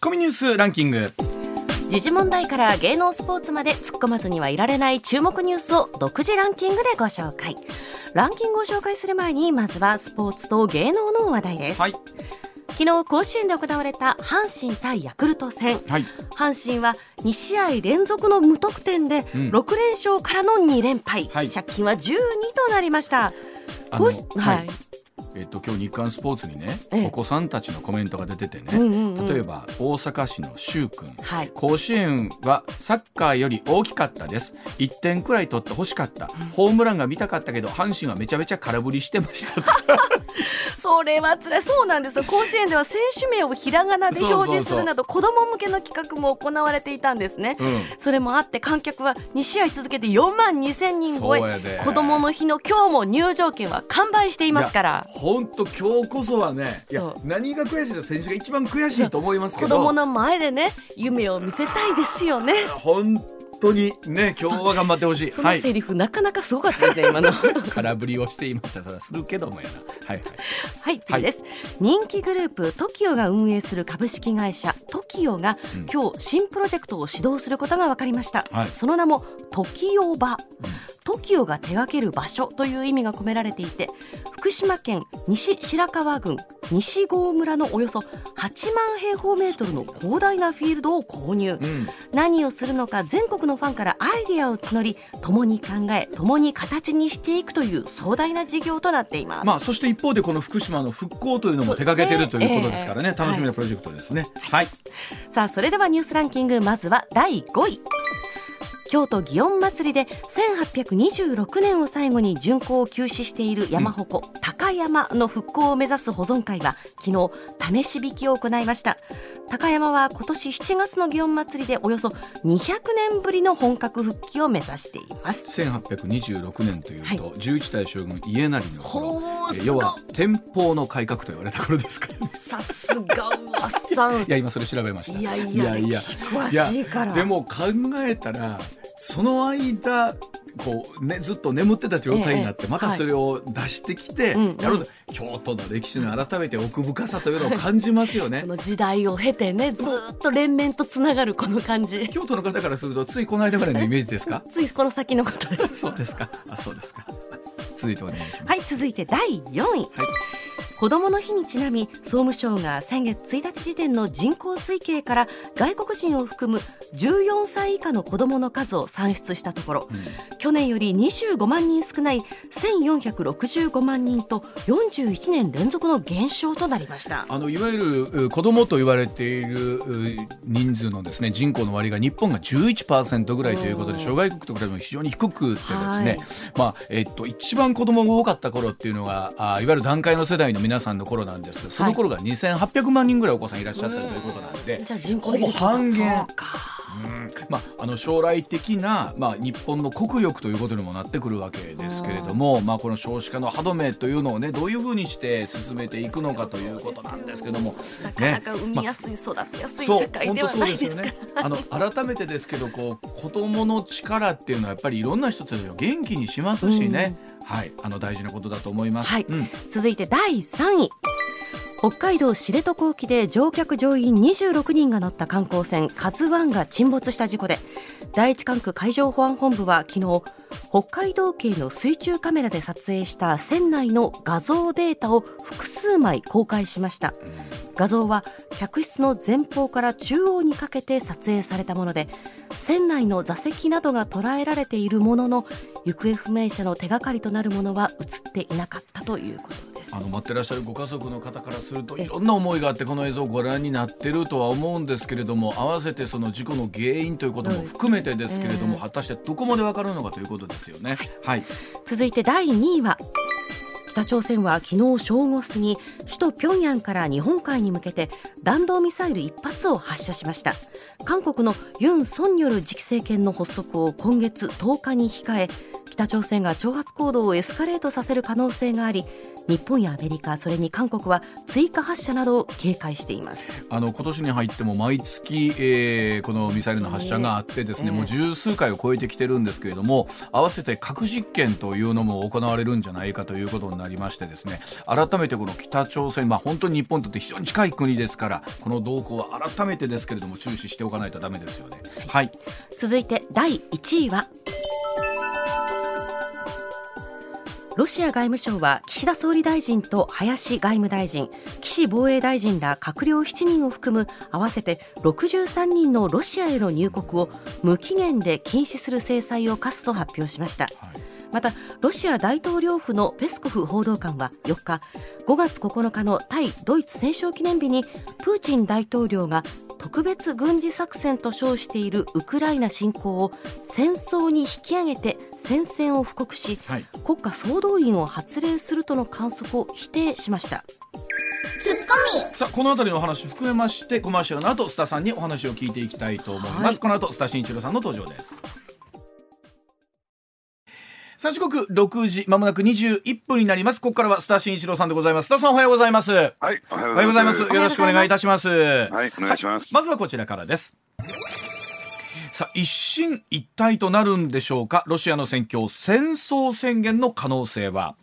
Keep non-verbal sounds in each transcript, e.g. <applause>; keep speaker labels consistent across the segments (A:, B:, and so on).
A: ッコミニュースランキング。
B: 時事問題から芸能スポーツまで突っ込まずにはいられない注目ニュースを独自ランキングでご紹介。ランキングを紹介する前にまずはスポーツと芸能の話題です、
A: はい。
B: 昨日甲子園で行われた阪神対ヤクルト戦。
A: はい。
B: 阪神は2試合連続の無得点で
A: ん。
B: 6連勝からの2連敗、
A: はい。
B: 借金は12となりました。
A: あの
B: こうし
A: はい。
B: はい
A: えっと今日日刊スポーツにね、
B: ええ。
A: お子さんたちのコメントが出ててね、
B: うんうんうん
A: 例えば大阪市のしゅうくん
B: はい。
A: 甲子園はサッカーより大きかったです。1点くらい取ってほしかった、ホームランが見たかったけど阪神はめちゃめちゃ空振りしてました <laughs>
B: それは辛い。そうなんですよ。甲子園では選手名をひらがなで表示するなど子供向けの企画も行われていたんですね、
A: うん。
B: それもあって観客は2試合続けて4万2000人超え。子供の日の今日も入場券は完売していますから。
A: 本当今日こそはね何が悔しいって選手が一番悔しいと思いますけど。
B: 子供の前でね夢を見せたいですよね。
A: 本当にね今日は頑張ってほしい。<laughs>
B: そのセリフ、なかなかすごかったですね今の。<laughs>
A: 空振りをしていました。ただするけどもやなはいはい。
B: はい次です、人気グループ TOKIO が運営する株式会社 TOKIO が、
A: うん。
B: 今日新プロジェクトを始動することが分かりました、
A: はい。
B: その名も TOKIO 場 TOKIO が手掛ける場所という意味が込められていて福島県西白河郡西郷村のおよそ8万平方メートルの広大なフィールドを購入、
A: うん。
B: 何をするのか全国のファンからアイデアを募り共に考え共に形にしていくという壮大な事業となっています、
A: まあそして一方でこの福島の復興というのも手掛けてるということですからね。楽しみなプロジェクトですね。はい、
B: さあそれではニュースランキング。まずは第5位京都祇園祭で1826年を最後に巡行を休止している山鉾、高山の復興を目指す保存会は昨日試し引きを行いました。高山は今年7月の祇園祭でおよそ200年ぶりの本格復帰を目指しています。
A: 1826年というと、
B: はい。
A: 11代将軍家成の頃。要は天保の改革と言われた頃ですからね。
B: さすがおっさん。<laughs>
A: いや今それ調べました。
B: いやいや歴史詳しいから。
A: でも考えたらその間こう、ね、ずっと眠ってた状態になって、
B: ええ
A: またそれを出してきて、
B: うん
A: やると京都の歴史の改めて奥深さというのを感じますよね。<laughs>
B: こ。の時代を経てねずーっと連綿とつながるこの感じ。
A: 京都の方からするとついこの間ぐらいのイメージですか？<laughs>
B: ついこの先のことで
A: そうですか。あそうですか。続いてお願いします。
B: はい続いて第4位、子どもの日にちなみ総務省が先月1日時点の人口推計から外国人を含む14歳以下の子どもの数を算出したところ、去年より25万人少ない1465万人と41年連続の減少となりました。
A: あのいわゆるう子供と言われているう人数のですね人口の割が日本が11%ぐらいということで諸外国と比べても非常に低くてですね、
B: はい。
A: まあえっと一番子供が多かった頃っていうのがあいわゆる団塊の世代の皆さんの頃なんですけどその頃が2800万人ぐらいお子さんいらっしゃったということなんで、
B: じゃあ人口
A: ほぼ半減。
B: そう
A: ん。まあ、あの将来的な、まあ、日本の国力ということにもなってくるわけですけれども、まあ、この少子化の歯止めというのを、ね、どういうふうにして進めていくのかということなんですけども、
B: なかなか産みやすい、育てやすい社会では
A: そうですよ
B: ないですか
A: ね。あの改めてですけどこう子供の力っていうのはやっぱりいろんな人たちを元気にしますしね、はい、あの大事なことだと思います。
B: はい。
A: うん。
B: 続いて第3位。北海道知床沖で乗客乗員26人が乗った観光船「カズワンが沈没した事故で第一管区海上保安本部は昨日北海道警の水中カメラで撮影した船内の画像データを複数枚公開しました画像は客室の前方から中央にかけて撮影されたもので船内の座席などが捉えられているものの行方不明者の手がかりとなるものは映っていなかったということです。
A: あの待ってらっしゃるご家族の方からすると
B: え
A: いろんな思いがあってこの映像をご覧になってるとは思うんですけれども合わせてその事故の原因ということも含めてですけれども、
B: ええ
A: 果たしてどこまでわかるのかということですよね。はい、
B: 続いて第2位は北朝鮮は昨日正午過ぎ首都平壌から日本海に向けて弾道ミサイル1発を発射しました。韓国のユン・ソンによる次期政権の発足を今月10日に控え北朝鮮が挑発行動をエスカレートさせる可能性があり日本やアメリカそれに韓国は追加発射などを警戒しています。
A: あの今年に入っても毎月、えー、このミサイルの発射があってですね、えー、もう十数回を超えてきてるんですけれども合わせて核実験というのも行われるんじゃないかということになりましてですね改めてこの北朝鮮、まあ、本当に日本にとって非常に近い国ですからこの動向は改めてですけれども注視しておかないとダメですよね。はい、
B: 続いて第1位はロシア外務省は岸田総理大臣と林外務大臣岸防衛大臣ら閣僚7人を含む合わせて63人のロシアへの入国を無期限で禁止する制裁を科すと発表しました。はいまたロシア大統領府のペスコフ報道官は4日5月9日の対ドイツ戦勝記念日にプーチン大統領が特別軍事作戦と称しているウクライナ侵攻を戦争に引き上げて戦線を布告し、はい、国家総動員を発令するとの観測を否定しました。
A: ツッコミ。さあこの辺りのお話含めましてコマーシャルの後須田さんにお話を聞いていきたいと思います、はい、この後須田慎一郎さんの登場ですさあ時刻6時まもなく21分になります。ここからはスター新一郎さんでございます。スターさんおはようございます。はい
C: おはようございます。よ
A: ろしくお願いいたします。
C: はいお願いします、
A: はい、まずはこちらからです。さあ一進一退となるんでしょうか。ロシアの戦況戦争宣言の可能性は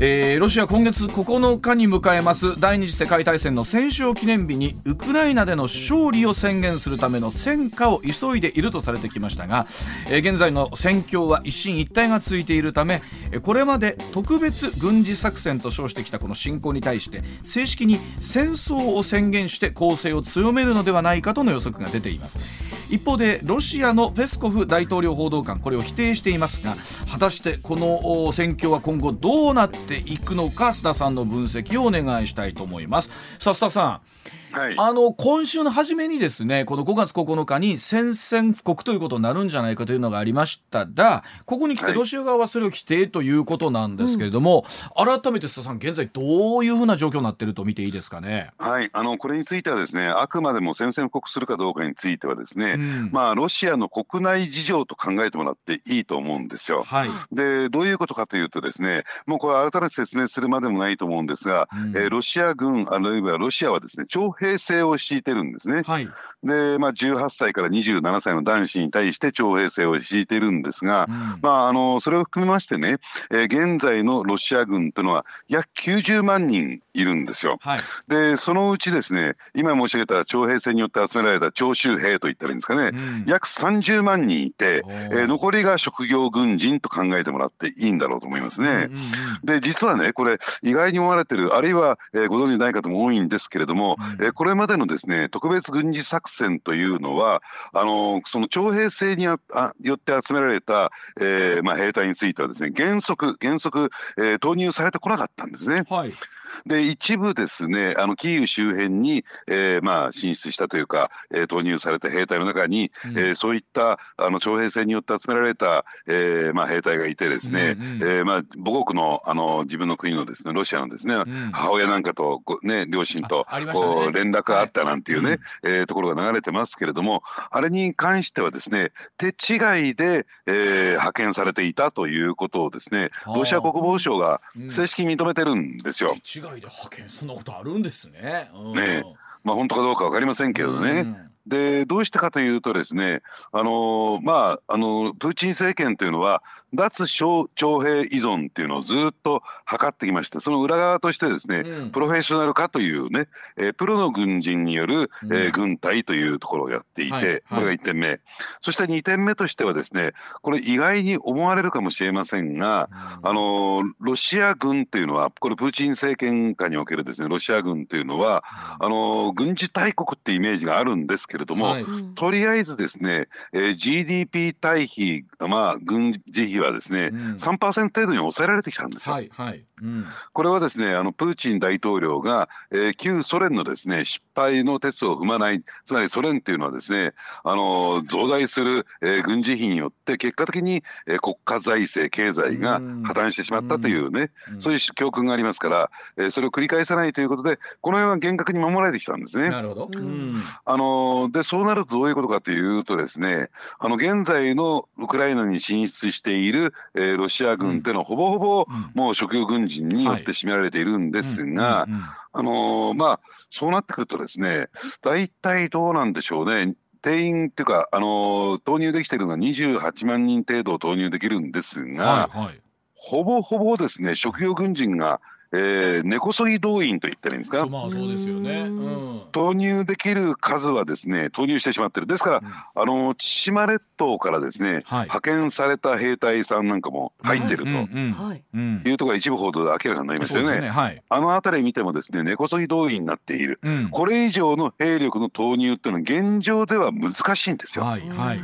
A: えー、ロシア今月9日に迎えます第二次世界大戦の戦勝記念日にウクライナでの勝利を宣言するための戦果を急いでいるとされてきましたが、えー、現在の戦況は一進一退が続いているためこれまで特別軍事作戦と称してきたこの侵攻に対して正式に戦争を宣言して攻勢を強めるのではないかとの予測が出ています。一方でロシアのペスコフ大統領報道官これを否定していますが果たしてこの戦況は今後どうなってていくのか須田さんの分析をお願いしたいと思います。さあ須田さんはい、あの今週の初めにですねこの5月9日に宣戦布告ということになるんじゃないかというのがありましたがここに来てロシア側はそれを否定ということなんですけれども、はい、改めて須田さん現在どういうふうな状況になっていると見ていいですかね？
C: はい。あのこれについてはですねあくまでも宣戦布告するかどうかについてはですね、うん、まあロシアの国内事情と考えてもらっていいと思うんですよ。はい、でどういうことかというとですねもうこれ改めて説明するまでもないと思うんですが、うん、えー、ロシア軍あるいはロシアはですね徴兵平成を敷いてるんですね。はい、で、まあ、18歳から27歳の男子に対して徴兵制を敷いてるんですが、うん、まあ、あのそれを含めましてね、えー、現在のロシア軍というのは約90万人いるんですよ。はい、でそのうちですね今申し上げた徴兵制によって集められた徴集兵といったらいいんですかね、うん、約30万人いて、えー、残りが職業軍人と考えてもらっていいんだろうと思いますね。うんうんうん、で実はねこれ意外に思われてるあるいは、えー、ご存じない方も多いんですけれども、うん、えー、これまでのですね特別軍事作戦というのはあのその徴兵制によって集められた、えーまあ、兵隊についてはですね原則原則、えー、投入されてこなかったんですね。はいで一部ですねあのキーウ周辺に、えー、まあ進出したというか、えー、投入された兵隊の中に、うん、えー、そういったあの徴兵制によって集められた、えーまあ、兵隊がいてですね、うんうん、えー、まあ、母国のあの自分の国のですねロシアのですね、うん、母親なんかとね、両親とこう連絡があったなんていうね、はい、えー、ところが流れてますけれどもあれに関してはですね手違いで、えー、派遣されていたということをですねロシア国防省が正式に認めてるんですよ。
A: うん外で派遣そんなことあるんですね。
C: うん、ねまあ本当かどうか分かりませんけどね。うんでどうしてかというとですねあのまああのプーチン政権というのは脱徴兵依存っていうのをずっと図ってきましてその裏側としてですね、うん、プロフェッショナル化というね、えー、プロの軍人による、うん、えー、軍隊というところをやっていて、はいはい、これが1点目。そして2点目としてはですねこれ意外に思われるかもしれませんが、うん、あのロシア軍っていうのはこれプーチン政権下におけるですねロシア軍というのはあの軍事大国ってイメージがあるんですけれども、はい、とりあえずですね、えー、GDP 対比まあ軍事費はですね、うん、3%程度に抑えられてきたんですよ。はいはいうん、これはですねあのプーチン大統領が、えー、旧ソ連のですね失体の鉄を踏まないつまりソ連っていうのはですねあの増大する、えー、軍事費によって結果的に、えー、国家財政経済が破綻してしまったというねそういう教訓がありますから、えー、それを繰り返さないということでこの辺は厳格に守られてきたんですね。
A: なるほど、
C: あのでそうなるとどういうことかというとですねあの現在のウクライナに進出している、えー、ロシア軍っていうのはほぼほぼ、もう職業軍人によって占められているんですが、あのー、まあそうなってくるとですね大体どうなんでしょうね。定員っていうか、あのー、投入できてるのが28万人程度投入できるんですが、はいはい、ほぼほぼですね職業軍人がえー、根こそぎ動員と言ったらいいんですか？
A: まあそうですよね、うん、
C: 投入できる数はですね投入してしまってる。ですから、うん、あの千島列島からですね、はい、派遣された兵隊さんなんかも入ってると、い。うところが一部報道で明らかになりましたよね。ね。はい、あの辺り見てもですね根こそぎ動員になっている、うん、これ以上の兵力の投入っていうのは現状では難しいんですよ。はいはい。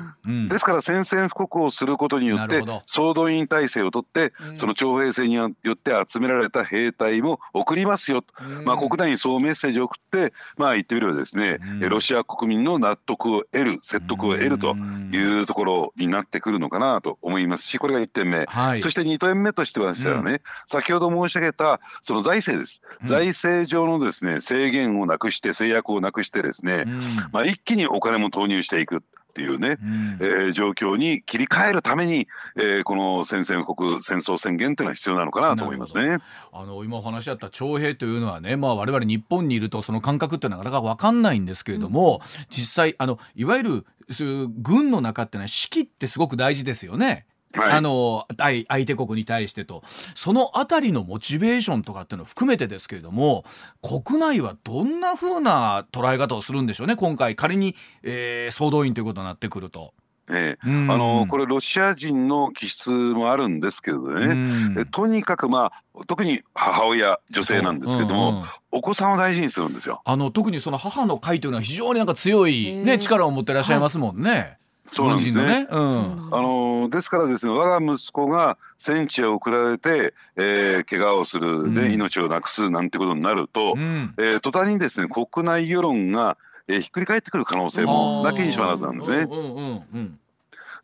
C: ですから宣戦布告をすることによって総動員体制をとって、その徴兵制によって集められた兵隊も送りますよと、まあ、国内にそうメッセージを送ってまあ言ってみればですね、ロシア国民の納得を得る説得を得るというところになってくるのかなと思いますしこれが1点目、はい、そして2点目としてはですね、うん、先ほど申し上げたその財政です、うん、財政上のですね制限をなくして制約をなくしてですね、うん、まあ、一気にお金も投入していく。っていうね、うん、えー、状況に切り替えるために、えー、この宣戦布告戦争宣言というのは必要なのかなと思いますね。
A: あの今お話しあった徴兵というのはね、まあ我々日本にいるとその感覚ってなかなか分かんないんですけれども、うん、実際あのいわゆるそういう軍の中ってのは士気ってすごく大事ですよね。はい、あの相手国に対してと。そのあたりのモチベーションとかっていうのを含めてですけれども国内はどんなふうな捉え方をするんでしょうね今回。仮に、えー、総動員ということになってくると。
C: ええ、あのこれロシア人の気質もあるんですけどね、とにかくまあ特に母親女性なんですけども、うんうん、お子さんを大事にするんですよ。
A: あの特にその母の会というのは非常になんか強いね力を持っていらっしゃいますもんね。
C: そうなんですね。ね。うん、あのですからですね我が息子が戦地へ送られて、えー、怪我をする、ね、うん、命をなくすなんてことになると、うん、えー、途端にですね国内世論が、えー、ひっくり返ってくる可能性もなきにしもあらずなんですね。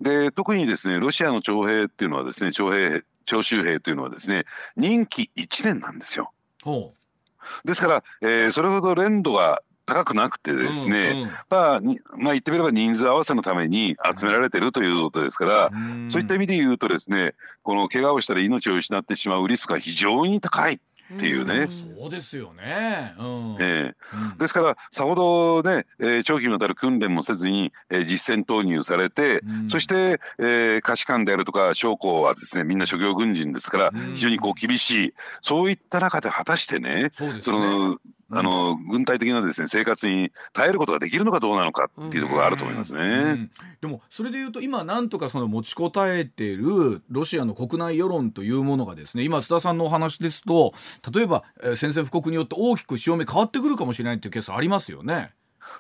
C: で特にですねロシアの徴兵っていうのはですね徴兵徴集兵というのはですね任期1年なんですよ。ですから、えー、それほど連度が高くなくてですね、うんうん、まあ、まあ言ってみれば人数合わせのために集められてるということですから、うん、そういった意味で言うとですねこの怪我をしたら命を失ってしまうリスクが非常に高い。っていうね、
A: そうですよね、うん、
C: えー、ですからさほどね、えー、長期にわたる訓練もせずに、えー、実戦投入されて、うん、そして、えー、下士官であるとか将校はですねみんな諸行軍人ですから、非常にこう厳しいそういった中で果たしてねそ、ね、のあの軍隊的なですね生活に耐えることができるのかどうなのかっていうところがあると思いますね。うんうん、
A: でもそれでいうと今なんとかその持ちこたえているロシアの国内世論というものがですね今須田さんのお話ですと例えば、えー、宣戦布告によって大きく潮目変わってくるかもしれないっていうケースありますよね。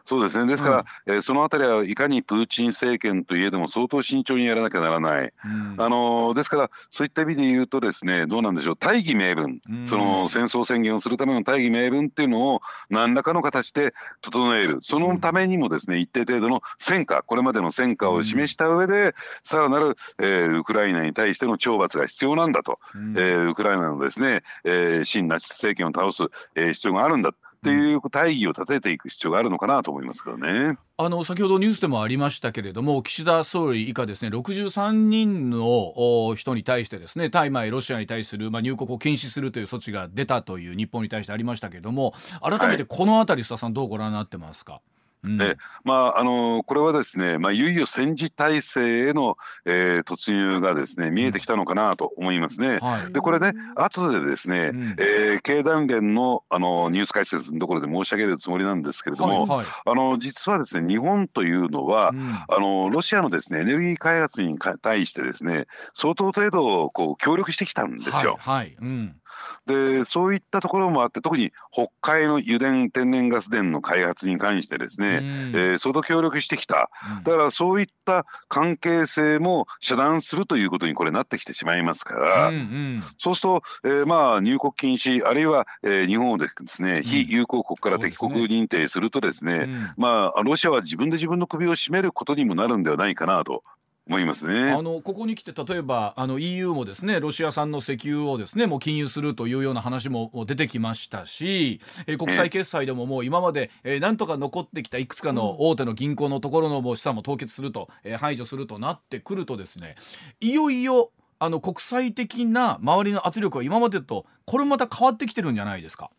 C: そうですね。ですから、うん、えー、そのあたりはいかにプーチン政権といえども相当慎重にやらなきゃならない、うん、あのですからそういった意味で言うとですねどうなんでしょう。大義名分、うん、その戦争宣言をするための大義名分っていうのを何らかの形で整える。そのためにもですね一定程度の戦果これまでの戦果を示した上で、さらなる、えー、ウクライナに対しての懲罰が必要なんだと、えー、ウクライナのですね、えー、新ナチス政権を倒す、えー、必要があるんだっていう大義を立てていく必要があるのかなと思いますけどね。
A: あの先ほどニュースでもありましたけれども岸田総理以下ですね63人の人に対してですね対前ロシアに対する、まあ、入国を禁止するという措置が出たという日本に対してありましたけれども改めてこの辺り、須田さんどうご覧になってますか？
C: うん、えまああのこれはですね、まあ、いよいよ戦時体制への、えー、突入がですね見えてきたのかなと思いますね。はい、でこれね後でですね、うん、えー、経団連のあのニュース解説のところで申し上げるつもりなんですけれども、はいはい、あの実はですね日本というのは、うん、あのロシアのですねエネルギー開発に対してですね相当程度こう協力してきたんですよ。はい、はい、うん。でそういったところもあって特に北海の油田天然ガス田の開発に関してですね、ね、えー、相当協力してきた、だからそういった関係性も遮断するということにこれなってきてしまいますから、うんうん、そうすると、えー、まあ入国禁止あるいは、えー、日本をですね、非友好国から敵国認定するとですね、まあロシアは自分で自分の首を絞めることにもなるんではないかなと。思いますね
A: あのここに来て例えばあの EU もですねロシア産の石油をですねもう禁輸するというような話も出てきましたし、えー、国際決済でももう今まで、えー、なんとか残ってきたいくつかの大手の銀行のところのもう資産も凍結すると、えー、排除するとなってくるとですねいよいよあの国際的な周りの圧力は今までとこれまた変わってきてるんじゃないですか？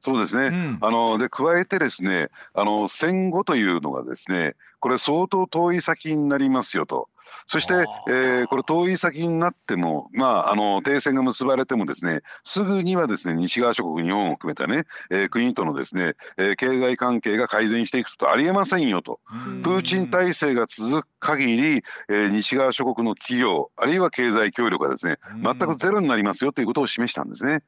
C: そうですね、うん、あので加えてですねあの戦後というのがですねこれ相当遠い先になりますよと。そして、えー、これ遠い先になっても、まあ、あの停戦が結ばれてもですねすぐにはですね西側諸国日本を含めたね、えー、国とのですね、えー、経済関係が改善していくことありえませんよと。プーチン体制が続く限り、えー、西側諸国の企業あるいは経済協力がですね全くゼロになりますよということを示したんですね。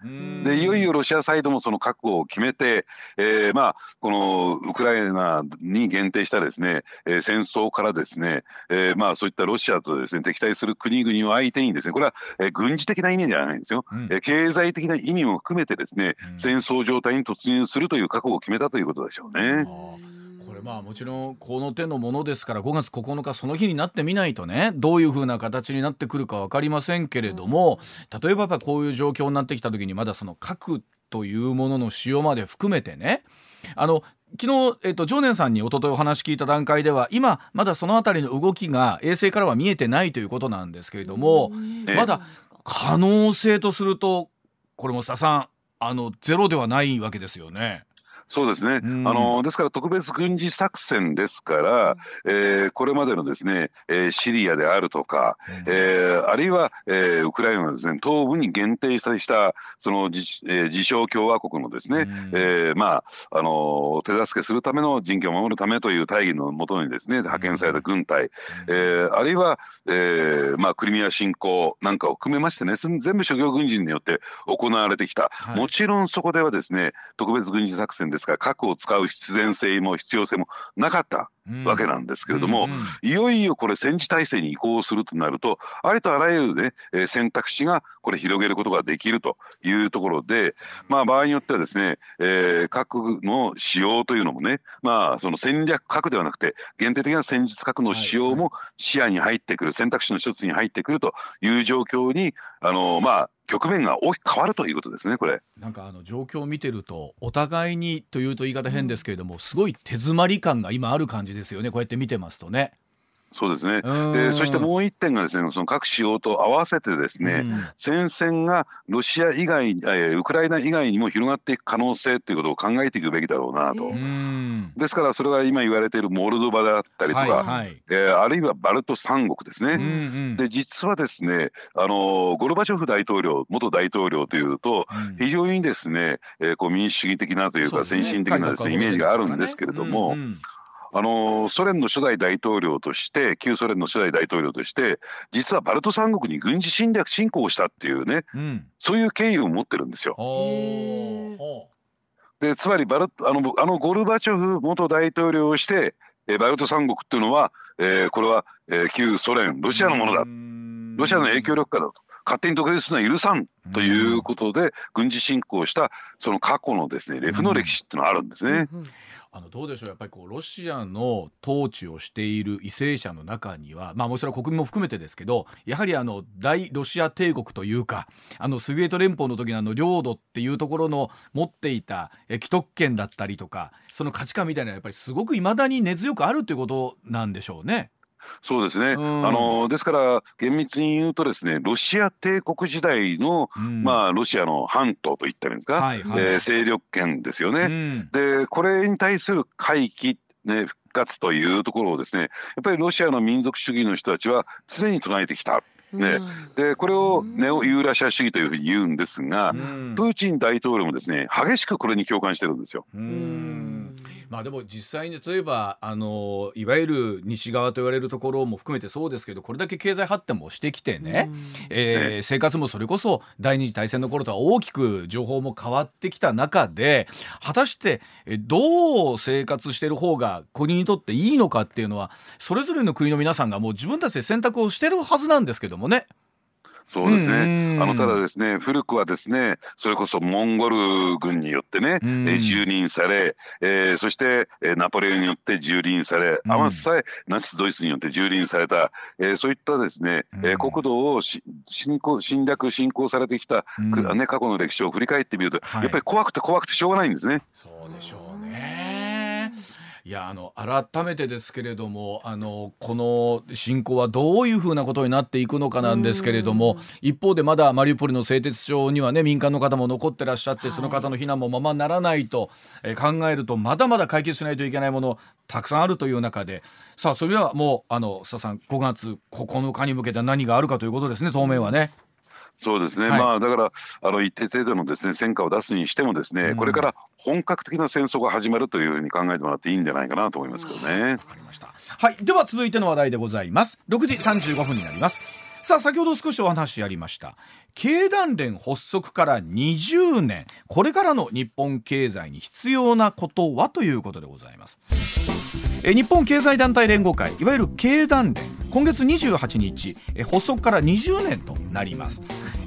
C: でいよいよロシアサイドもその覚悟を決めて、えー、まあこのウクライナに限定したですね、えー、戦争からですね、えー、まあそういったロシアとですね敵対する国々を相手にですねこれは、えー、軍事的な意味ではないんですよ、うん、えー、経済的な意味も含めてですね、うん、戦争状態に突入するという覚悟を決めたということでしょうね。
A: これまあもちろんこの手のものですから5月9日その日になってみないとねどういうふうな形になってくるか分かりませんけれども例えばやっぱこういう状況になってきた時にまだその核というものの使用まで含めてねあの昨日、えっと、常念さんに一昨日お話聞いた段階では今まだその辺りの動きが衛星からは見えてないということなんですけれどもまだ可能性とするとこれも須田さんあのゼロではないわけですよね。
C: そうですね、うん、あのですから特別軍事作戦ですから、えー、これまでのですね、えー、シリアであるとか、うん、えー、あるいは、えー、ウクライナのですね東部に限定したりしたその自,、えー、自称共和国のですね、うん、えー、まああの手助けするための人権を守るためという大義のもとにですね派遣された軍隊、うん、えー、あるいは、えー、まあクリミア侵攻なんかを含めましてね全部諸行軍人によって行われてきた、はい、もちろんそこではですね特別軍事作戦でですから核を使う必然性も必要性もなかった。わけなんですけれども、うんうん。うん、いよいよこれ戦時体制に移行するとなるとありとあらゆるね、えー、選択肢がこれ広げることができるというところで、まあ、場合によってはですね、えー、核の使用というのもね、まあ、その戦略核ではなくて限定的な戦術核の使用も視野に入ってくる選択肢の一つに入ってくるという状況にあのまあ局面が大きく変わるということですねこれ。
A: なんかあの状況を見てるとお互いにというと言い方変ですけれども、すごい手詰まり感が今ある感じですよねこうやって見てますとね。
C: そうですね。で、そしてもう一点がですね、その各使用と合わせてですね、うん、戦線がロシア以外、えウクライナ以外にも広がっていく可能性ということを考えていくべきだろうなと。うん、ですからそれが今言われているモルドバだったりとか、はいはい、えー、あるいはバルト三国ですね。うんうん、で実はですね、あのゴルバチョフ大統領元大統領というと、非常にですね、えー、こう民主主義的なというか先進的なですね、イメージがあるんですけれども。うんうんあのソ連の初代大統領として旧ソ連の初代大統領として実はバルト三国に軍事侵略侵攻したっていうね、うん、そういう経緯を持ってるんですよ。でつまりバルあのあのゴルバチョフ元大統領をしてえバルト三国っていうのは、えー、これは、えー、旧ソ連ロシアのものだ。ロシアの影響力下だと。勝手に独立するのは許さんということで軍事侵攻したその過去のですねレフの歴史っていうのはあるんですね。うんうん
A: あのどうでしょうやっぱりこうロシアの統治をしている為政者の中にはまあもちろん国民も含めてですけどやはりあの大ロシア帝国というかあのソビエト連邦の時のあの領土っていうところの持っていた既得権だったりとかその価値観みたいなやっぱりすごくいまだに根強くあるということなんでしょうね。
C: そうですね、うん、あのですから厳密に言うとですねロシア帝国時代の、うん、まあ、ロシアの半島といったらいいんですか、はいはい、えー、勢力圏ですよね。うん、でこれに対する回帰、ね、復活というところをですねやっぱりロシアの民族主義の人たちは常に唱えてきた。ね、でこれをネオユーラシア主義というふうに言うんですが、プーチン大統領もですね激しくこれに共感してるんですよ。
A: まあでも実際に例えばあのいわゆる西側と言われるところも含めてそうですけどこれだけ経済発展もしてきてね、えー、生活もそれこそ第二次大戦の頃とは大きく情報も変わってきた中で果たしてどう生活してる方が国にとっていいのかっていうのはそれぞれの国の皆さんがもう自分たちで選択をしてるはずなんですけどもね。
C: そうですね。あのただですね、古くはですね、それこそモンゴル軍によってね、え蹂躙され、えー、そして、えナポレオンによって蹂躙され、あまさえナチスドイツによって蹂躙された、えー、そういったですね、えー、国土をし侵攻侵略侵攻されてきた、ね過去の歴史を振り返ってみると、はい、やっぱり怖くて怖くてしょうがないんですね。
A: そうでしょうね。いやあの改めてですけれどもあのこの侵攻はどういうふうなことになっていくのかなんですけれども一方でまだマリウポリの製鉄所にはね民間の方も残ってらっしゃって、はい、その方の避難もままならないと、え考えるとまだまだ解決しないといけないものたくさんあるという中で。さあそれではもうあの須田さん5月9日に向けて何があるかということですね当面はね。
C: そうですね、はい、まあだからあの一定程度のですね戦果を出すにしてもですね、うん、これから本格的な戦争が始まるというふうに考えてもらっていいんじゃないかなと思いますけどね。わ、
A: かりました。はい、では続いての話題でございます。6時35分になります。さあ先ほど少しお話ありました経団連発足から20年。これからの日本経済に必要なことはということでございます。え日本経済団体連合会いわゆる経団連。今月28日え発足から20年となります。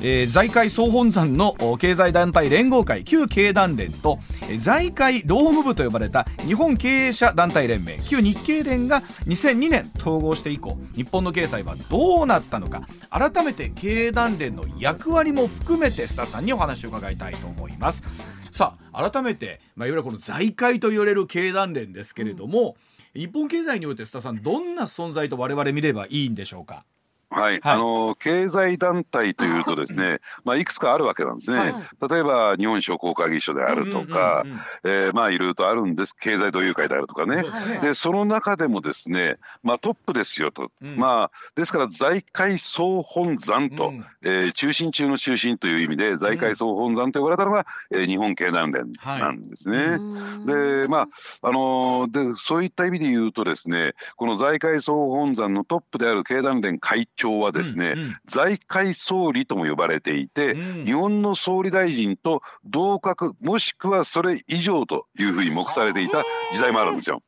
A: えー、財界総本山の経済団体連合会旧経団連と、え、財界労務部と呼ばれた日本経営者団体連盟旧日経連が2002年統合して以降日本の経済はどうなったのか改めて経営団連の役割も含めて須田さんにお話を伺いたいと思います。さあ改めて、まあ、いわゆるこの財界と言われる経団連ですけれども、うん、日本経済において須田さんどんな存在と我々見ればいいんでしょうか？
C: はい、はい、あの経済団体というとですね、<laughs> まあいくつかあるわけなんですね。はい、例えば日本商工会議所であるとか、えまあいろいろとあるんです。経済同友会であるとかね。でその中でもですね、まあトップですよと、うん、まあですから財界総本山と、うん、えー、中心中の中心という意味で財界総本山と呼ばれたのが、えー、日本経団連なんですね。はい、でまああのー、でそういった意味で言うとですね、この財界総本山のトップである経団連会長長はですね、うんうん、財界総理とも呼ばれていて、うん、日本の総理大臣と同格もしくはそれ以上というふうに目されていた時代もあるんですよ。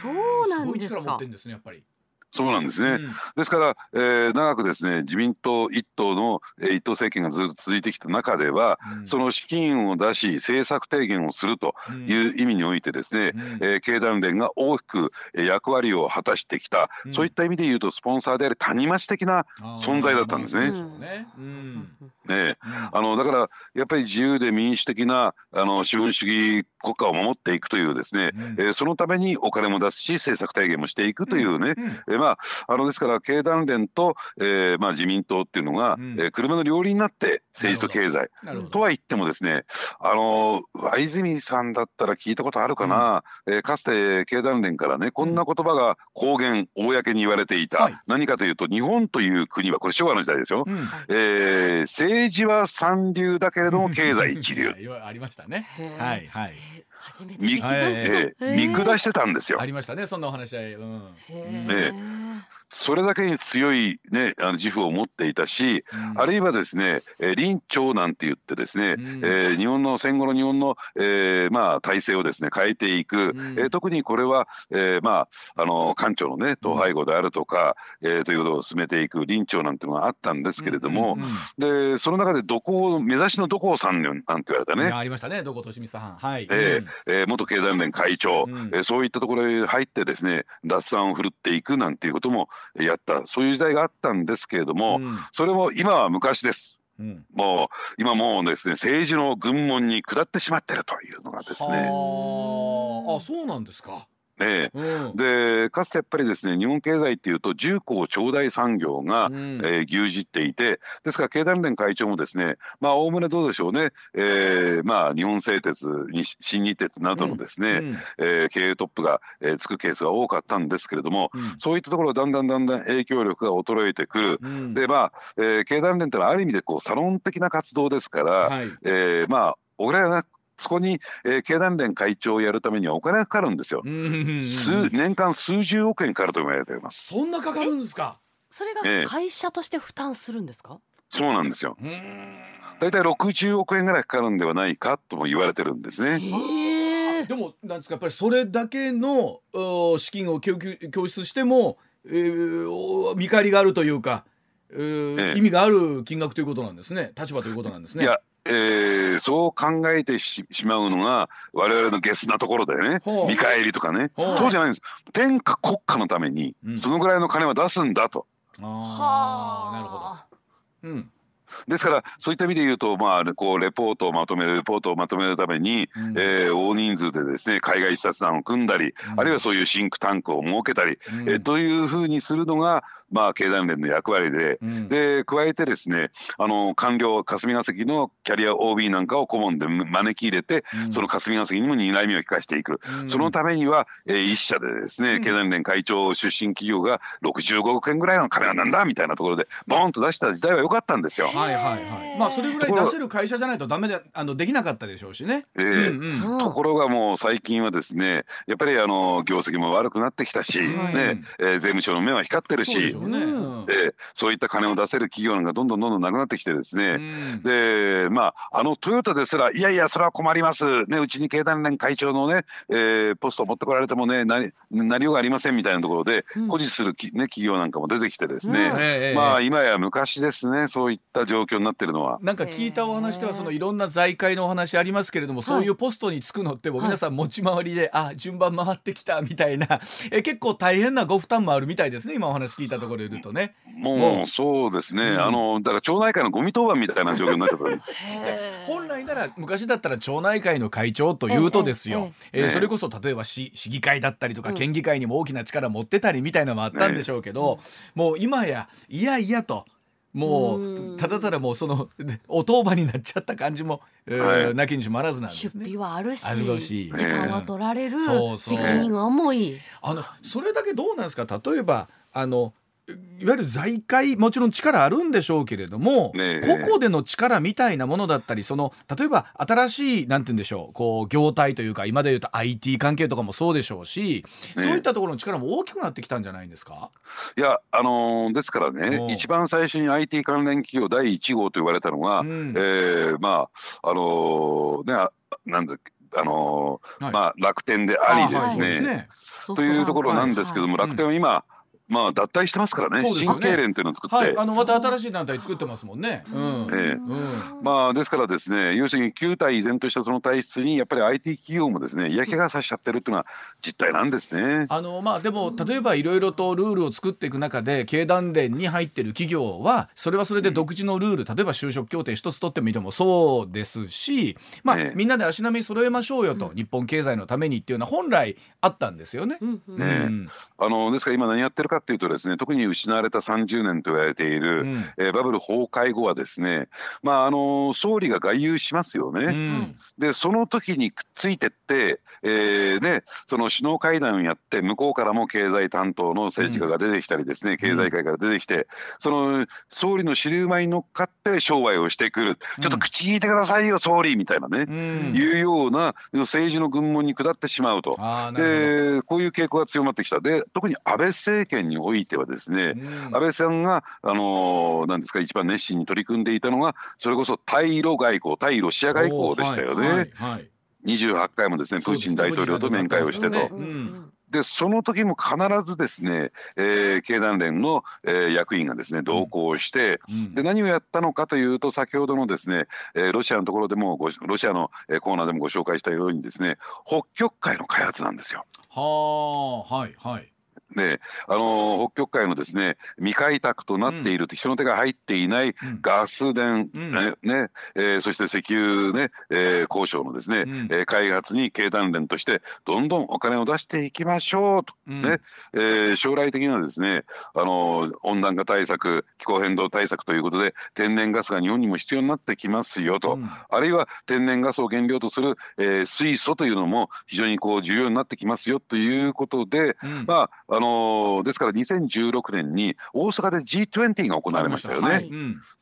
B: そうなんですか。
C: そうなんですね。うん、ですから、えー、長くですね自民党一党の、えー、一党政権がずっと続いてきた中では、うん、その資金を出し政策提言をするという意味においてですね、うん、えー、経団連が大きく役割を果たしてきた、そういった意味で言うとスポンサーである谷町的な存在だったんですね。ね、あのだからやっぱり自由で民主的なあの資本主義国家を守っていくというですね、うん、えー、そのためにお金も出すし政策提言もしていくというね、うん。うん、えー、まああのですから経団連と、えー、まあ自民党っていうのが、うん、えー、車の両輪になって政治と経済。とは言ってもですねあの和泉さんだったら聞いたことあるかな、うん、えー、かつて経団連からねこんな言葉が公言公に言われていた、はい、何かというと日本という国はこれ昭和の時代ですよ、うん、えー、政治は三流だけれども経済一流。<laughs>
A: ありましたね。はいはい I
B: 初めて聞きまし
C: た、見下してたんですよ。
A: ありましたねそんなお話。し合い。うん、
C: ねそれだけに強い、ね、あの自負を持っていたし、うん、あるいはですね、えー、林長なんて言ってですね、うん、えー、日本の戦後の日本の、えー、まあ、体制をですね変えていく、うん、えー、特にこれは、えー、まあ、あの官庁のね統廃合であるとか、うん、えー、ということを進めていく林長なんていうのがあったんですけれども、でその中でどこを目指しのどこをさんなんて言われたね。
A: ありましたねどこ利光さん。はい。
C: えーえー、元経団連会長、うん、えー、そういったところへ入ってですね脱案を振るっていくなんていうこともやったそういう時代があったんですけれども、うん、それも今は昔です。うん、もう今もうですね政治の軍門に下ってしまってるというのがですね。
A: あそうなんですか。
C: ええ、うん、でかつてやっぱりですね日本経済っていうと重工長大産業が、うん、えー、牛耳っていてですから経団連会長もですねまあおおむねどうでしょうね、えー、まあ日本製鉄新日鉄などのですね、うん、えー、経営トップが、えー、つくケースが多かったんですけれども、うん、そういったところだんだんだんだん影響力が衰えてくる、でまあ、えー、経団連ってのはある意味でこうサロン的な活動ですから、はい、えー、まあ俺はそこに、えー、経団連会長をやるためにはお金がかかるんですよ。数年間数十億円かかると言われています。
A: そんなかかるんですか？
B: それが会社として負担するんですか？
C: えー、そうなんですよ。だいたい60億円ぐらいかかるんではないかとも言われてるんですね。
A: でもなんですか？やっぱりそれだけの資金を供給供出しても、えー、見返りがあるというか、えー、ええ、意味がある金額ということなんですね立場ということなんですね。
C: いやえー、そう考えてしまうのが我々のゲスなところでね。見返りとかね。そうじゃないんです。天下国家のためにそのぐらいの金は出すんだと。うん、はあ。なるほど。うん。ですからそういった意味で言うと、まあ、こうレポートをまとめるレポートをまとめるために、うん、えー、大人数でですね海外視察団を組んだり、うん、あるいはそういうシンクタンクを設けたり、うん、えー、というふうにするのが、まあ、経団連の役割で、うん、で加えてですねあの官僚霞が関のキャリア OB なんかを顧問で招き入れて、その霞が関にも担いを利かしていく、そのためには、えー、一社でですね経団連会長出身企業が65億円ぐらいの金なんだみたいなところでボーンと出した時代は良かったんですよ。
A: はいはいはい。まあそれぐらい出せる会社じゃないとダメであのできなかったでしょうしね。
C: えーうんうん、ところがもう最近はですねやっぱりあの業績も悪くなってきたし、はい、ねえー、税務署の目は光ってるし、そう、ね。えー、そういった金を出せる企業なんかどんどんどんどんなくなってきてですね、うん、でまああのトヨタですらいやいやそれは困ります。ねうちに経団連会長のね、えー、ポストを持ってこられてもねななりようがありませんみたいなところで誇示するき、ね、企業なんかも出てきてですね、うん、まあ今や昔ですねそういった状況になってるのは。
A: なんか聞いたお話ではそのいろんな財界のお話ありますけれども、そういうポストにつくのっても皆さん持ち回りで、あ順番回ってきたみたいな。え結構大変なご負担もあるみたいですね今お話聞いたところで言うとね。
C: もうそうですね、うん、あのだから町内会のゴミ当番みたいな状況になっちゃった
A: 本来なら昔だったら町内会の会長というとですよ、えええー、それこそ例えば市市議会だったりとか県議会にも大きな力持ってたりみたいなのもあったんでしょうけど、ね、もう今やいやいやと。もうただただもうそのお当番になっちゃった感じも、えー、なきにしもあらずなんです
B: ね。出費はあるし、あるし。時間は取られる、そうそう。責任は重い。
A: あのそれだけどうなんですか？例えばあのいわゆる財界もちろん力あるんでしょうけれども、ね、個々での力みたいなものだったりその例えば新しいなんて言うんでしょうこう業態というか今で言うと IT 関係とかもそうでしょうし、ね、そういったところの力も大きくなってきたんじゃないんですか？
C: いやあのー、ですからね一番最初に IT 関連企業第1号と言われたのが、うん、えー、まああのー、ねなんだあのーはい、まあ楽天でありですね。ね。というところなんですけども、楽天は今、まあ脱退してますからね。経連っていうのを作って、はい、
A: あのまた新しい団体作ってますもんね。うん。ええ。う
C: ん、まあですからですね、要するに旧体依然としたその体質にやっぱり IT 企業もですね嫌気がさしちゃってるっていうのは実態なんですね。
A: あのまあでも例えばいろいろとルールを作っていく中で経団連に入ってる企業はそれはそれで独自のルール、例えば就職協定一つ取ってみてもそうですし、まあ、みんなで足並み揃えましょうよと、日本経済のためにっていうのは本来あったんですよね。ね、
C: うん、あのですから今何やってるかっていうとですね特に失われた30年と言われている、うん、えー、バブル崩壊後はですね、まああの総理が外遊しますよね。うん、でその時にくっついてって、えー、でその首脳会談をやって向こうからも経済担当の政治家が出てきたりですね、うん、経済界から出てきてその総理の尻馬に乗っかって商売をしてくる、ちょっと口聞いてくださいよ総理みたいなね、いうような政治の軍門に下ってしまうと。でこういう傾向が強まってきた。で特に安倍政権においてはですね、うん、安倍さんがあのなんですか一番熱心に取り組んでいたのがそれこそ対ロ外交対ロシア外交でしたよね。はいはい28回もですねプーチン大統領と面会をしてと。でその時も必ずですね、えー、経団連の、えー、役員がですね同行して、うん、で何をやったのかというと先ほどのですね、えー、ロシアのところでもロシアの、えー、コーナーでもご紹介したようにですね北極海の開発なんですよ。
A: はあはいはい。
C: であの北極海のですね未開拓となっている、うん、人の手が入っていないガス田、うん、ねねえー、そして石油ね、えー、交渉のですね、うん、えー、開発に経団連としてどんどんお金を出していきましょうと、うん、ねえー、将来的なですねあの温暖化対策気候変動対策ということで天然ガスが日本にも必要になってきますよと、うん、あるいは天然ガスを原料とする、えー、水素というのも非常にこう重要になってきますよということで、まああののですから2016年に大阪で G20 が行われましたよね。はい、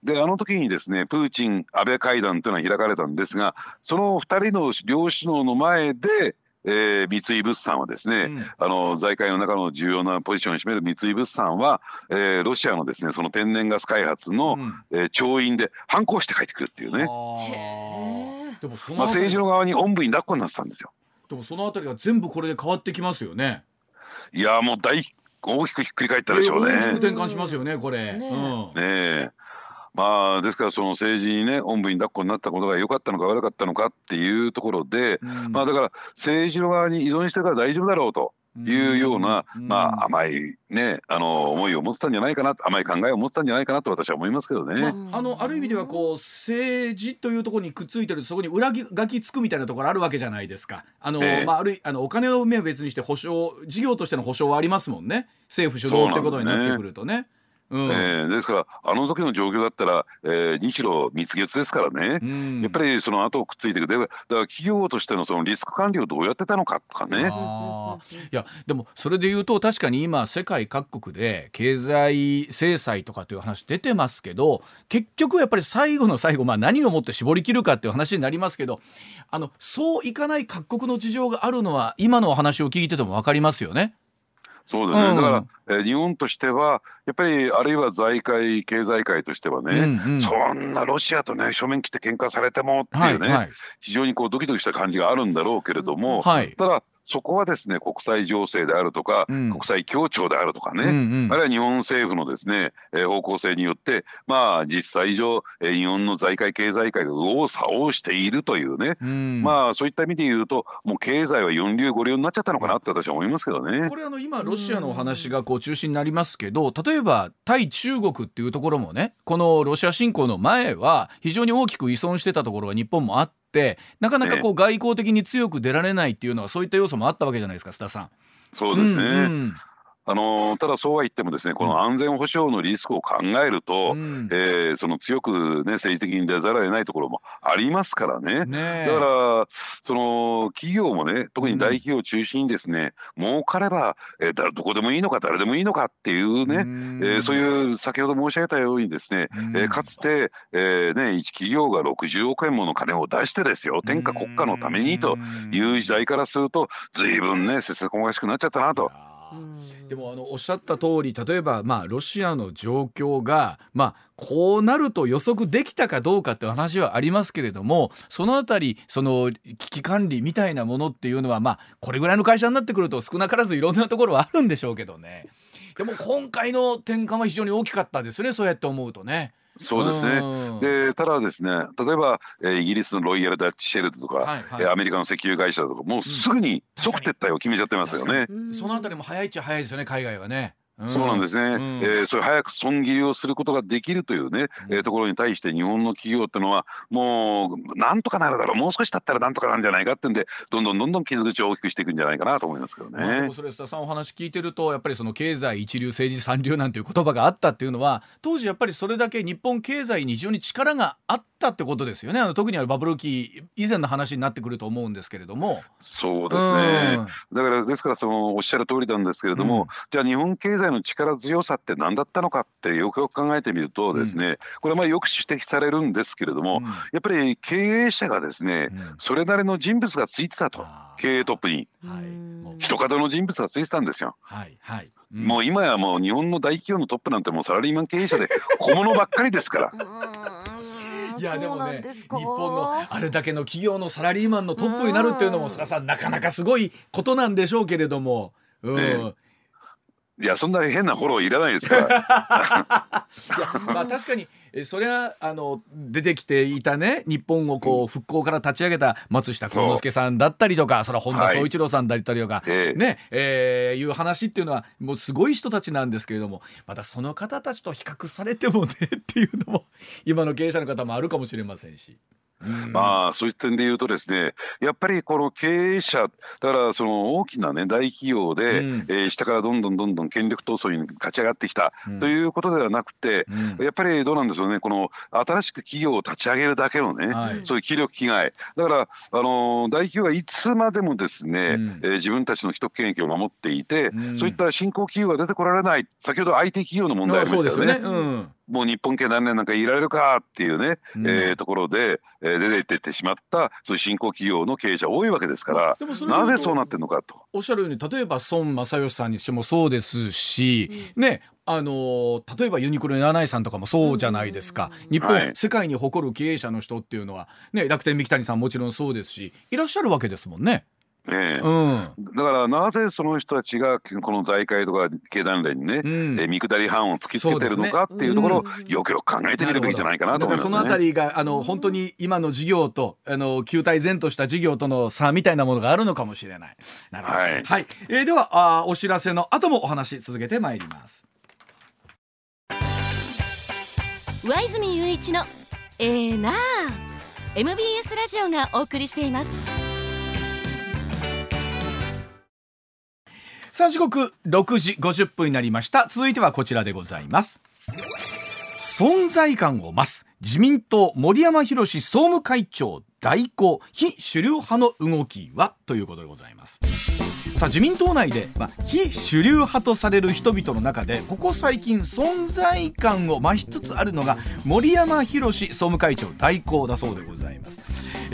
C: であの時にですねプーチン安倍会談というのは開かれたんですがその2人の両首脳の前でえー、三井物産はですね、うん、あの財界の中の重要なポジションを占める三井物産は、えー、ロシアのですねその天然ガス開発の、うん、えー、調印で反抗して帰ってくるっていうね。でもその、まあ、政治の側におんぶに抱っこになってたんですよ。
A: でもそのあたりが全部これで変わってきますよね。
C: いやもう大大きくひっくり返ったでしょうね。
A: 転換しますよねこれ。ね
C: うん、ねまあですからその政治にねおんぶに抱っこになったことが良かったのか悪かったのかっていうところで、うん、まあだから政治の側に依存してから大丈夫だろうと。いうような、うん、まあ甘いねあの思いを持ってたんじゃないかな甘い考えを持ってたんじゃないかなと私は思いますけどね。
A: まあ、あのある意味ではこう政治というところにくっついてるそこに裏書きつくみたいなところあるわけじゃないですか。あの、えー、まああるあのお金を面別にして保証事業としての保証はありますもんね。政府主導ってことになってくるとね。
C: うん、えー、ですからあの時の状況だったら、えー、日露蜜月ですからね、うん、やっぱりその後をくっついていく。だから企業としてのそのリスク管理をどうやってたのかとかね。
A: いやでもそれで言うと確かに今世界各国で経済制裁とかという話出てますけど結局やっぱり最後の最後、まあ、何をもって絞り切るかっていう話になりますけどあのそういかない各国の事情があるのは今のお話を聞いてても分かりますよね。
C: そうですね、うん、だから、えー、日本としてはやっぱりあるいは財界経済界としてはね、うんうん、そんなロシアとね正面切って喧嘩されてもっていうね、はいはい、非常にこうドキドキした感じがあるんだろうけれども、はい、ただそこはですね国際情勢であるとか、うん、国際協調であるとかね、うんうん、あるいは日本政府のですね、えー、方向性によってまあ実際上、えー、日本の財界経済界が右往左往しているというね、うん、まあそういった意味で言うともう経済は四流五流になっちゃったのかなって私は思いますけどね。
A: これあの今ロシアのお話がこう中心になりますけど例えば対中国っていうところもねこのロシア侵攻の前は非常に大きく依存してたところが日本もあって。ってなかなかこう外交的に強く出られないっていうのはそういった要素もあったわけじゃないですか須田さん。
C: そうですね、うんうんあのただそうは言ってもですねこの安全保障のリスクを考えると、うん、えー、その強く、ね、政治的に出ざるを得ないところもありますからね、ねだからその企業もね特に大企業を中心にですね、うん、儲かれば、えー、どこでもいいのか誰でもいいのかっていうね、うん、えー、そういう先ほど申し上げたようにですね、うん、えー、かつて、えーね、一企業が60億円もの金を出してですよ天下国家のためにという時代からすると随分ね切々がしくなっちゃったなと。
A: でもあのおっしゃった通り例えばまあロシアの状況がまあこうなると予測できたかどうかって話はありますけれどもそのあたりその危機管理みたいなものっていうのはまあこれぐらいの会社になってくると少なからずいろんなところはあるんでしょうけどねでも今回の転換は非常に大きかったですねそうやって思うとね。
C: そうですね。で、ただですね、例えば、えー、イギリスのロイヤル・ダッチ・シェルトとか、はいはい、アメリカの石油会社とか、もうすぐに即撤退を決めちゃってますよね。
A: そのあたりも早いっちゃ早いですよね、海外はね。
C: そうなんですね、うん、えー、それ早く損切りをすることができるというね、えー、ところに対して日本の企業っていうのはもうなんとかなるだろう。もう少し経ったらなんとかなんじゃないかってんでどんどんどんどん傷口を大きくしていくんじゃないかなと思いますけどね。まあ、でも
A: それ須田さんお話聞いてるとやっぱりその経済一流政治三流なんていう言葉があったっていうのは当時やっぱりそれだけ日本経済に非常に力があったってことですよね。あの特にバブル期以前の話になってくると思うんですけれども。
C: そうですね、だからですからそのおっしゃる通りなんですけれども、うん、じゃあ日本経済の力強ささって何だったのかってよくよく考えてみるとですね、うん、これはまあよく指摘されるんですけれども、うん、やっぱり経営者がですね、うん、それなりの人物がついてたと経営トップに、はい、人方の人物がついてたんですよ。はい。はい。もう今やもう日本の大企業のトップなんてもうサラリーマン経営者で小物ばっかりですから。<laughs>
A: いやでもね日本のあれだけの企業のサラリーマンのトップになるっていうのも須田さんなかなかすごいことなんでしょうけれども、うん、ね、
C: いやそんな変なフォローいらないですから。い
A: やまあ確かにそれはあの出てきていたね日本をこう復興から立ち上げた松下幸之助さんだったりとかそれは本田宗一郎さんだったりとか、はい、ねえー、いう話っていうのはもうすごい人たちなんですけれどもまたその方たちと比較されてもねっていうのも今の経営者の方もあるかもしれませんし。
C: まあそういった点で言うとですねやっぱりこの経営者だからその大きなね大企業で、うん、えー、下からどんどんどんどん権力闘争に勝ち上がってきた、ということではなくて、やっぱりどうなんでしょうねこの新しく企業を立ち上げるだけのね、はい、そういう気力気概。だからあの大企業はいつまでもですね、うん、えー、自分たちの既得権益を守っていて、うん、そういった新興企業が出てこられない先ほど IT 企業の問題ありましたよね。もう日本系何年なんかいられるかっていうね、うん、えー、ところで、えー、出てってしまったそういう新興企業の経営者多いわけですからなぜそうなってるのかと。
A: おっしゃるように例えば孫正義さんにしてもそうですし、うん、ねあの例えばユニクロの柳井さんとかもそうじゃないですか、日本、はい、世界に誇る経営者の人っていうのは、ね、楽天三木谷さんもちろんそうですしいらっしゃるわけですもんね。
C: ええ。うん、だからなぜその人たちがこの財界とか経団連にね、うん、え見下り班を突きつけてるのかっていうところをよくよく考えてみるべきじゃないかなと思います、ね、
A: そのあたりがあの本当に今の事業とあの球体前とした事業との差みたいなものがあるのかもしれない。なるほど。はい、はい、えー、ではあお知らせの後もお話続けてまいります。
B: 上泉雄一のえー、な MBS ラジオがお送りしています。
A: さあ時刻6時50分になりました。続いてはこちらでございます。存在感を増す。自民党森山博総務会長代行非主流派の動きはということでございます。さあ自民党内で、まあ、非主流派とされる人々の中でここ最近存在感を増しつつあるのが森山博総務会長代行だそうでございます。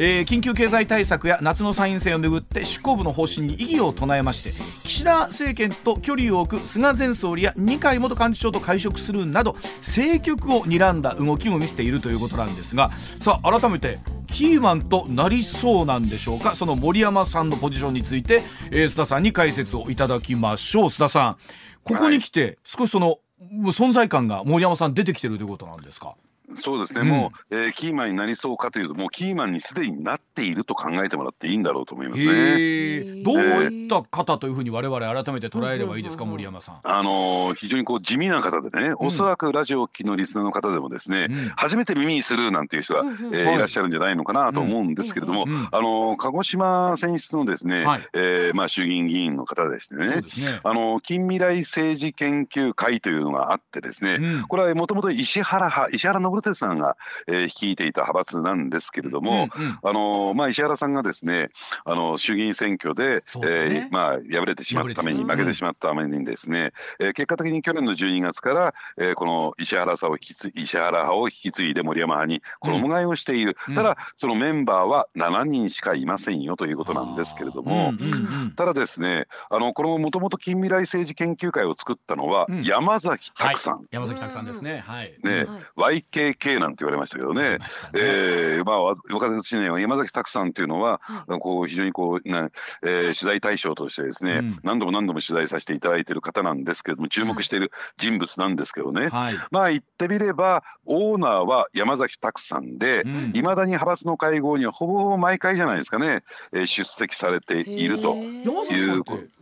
A: えー、緊急経済対策や夏の参院選をめぐって執行部の方針に異議を唱えまして岸田政権と距離を置く菅前総理や二階元幹事長と会食するなど政局を睨んだ動きを見せているということなんですがさあ改めてキーマンとなりそうなんでしょうか？その森山さんのポジションについて、えー、須田さんに解説をいただきましょう。須田さんここに来て少しその存在感が森山さん出てきてるということなんですか？
C: そうですね、うん、もう、えー、キーマンになりそうかというと、もうキーマンにすでになっていると考えてもらっていいんだろうと思いますね。
A: どういった方というふうに我々改めて捉えればいいですか、森山さん。
C: あのー、非常にこう地味な方でね、おそらくラジオ機のリスナーの方でもですね、うん、初めて耳にするなんていう人が、えー、い。らっしゃるんじゃないのかなと思うんですけれども、あのー、鹿児島選出のですね、はい、えー、まあ衆議院議員の方でしてね、ね。あの近未来政治研究会というのがあってですね、うん、これはもともと石原派石原信哲さんがえー、率いていた派閥なんですけれども、うんうん、あのまあ、石原さんがですねあの衆議院選挙で、ね。えー、まあ、敗れてしまったために負けてしまったためにですね、うん、えー、結果的に去年の12月から、えー、この石原さを引き継石原派を引き継いで森山派に衣替えをしている、うん、ただそのメンバーは7人しかいませんよということなんですけれども、うんうんうん、ただですねあのこのもともと近未来政治研究会を作ったのは山崎拓さん、はい、
A: 山崎拓さんですね。はい、
C: ね、はい、YKK なんて言われましたけどね、ね。えー、まあ若手の知念は山崎拓さんっていうのは、うん、こう非常にこう、ねえー、取材対象としてですね、うん、何度も何度も取材させていただいている方なんですけれども注目している人物なんですけどね、はい、まあ言ってみればオーナーは山崎拓さんでいま、うん、だに派閥の会合にはほぼほぼ毎回じゃないですかね、えー、出席されているという。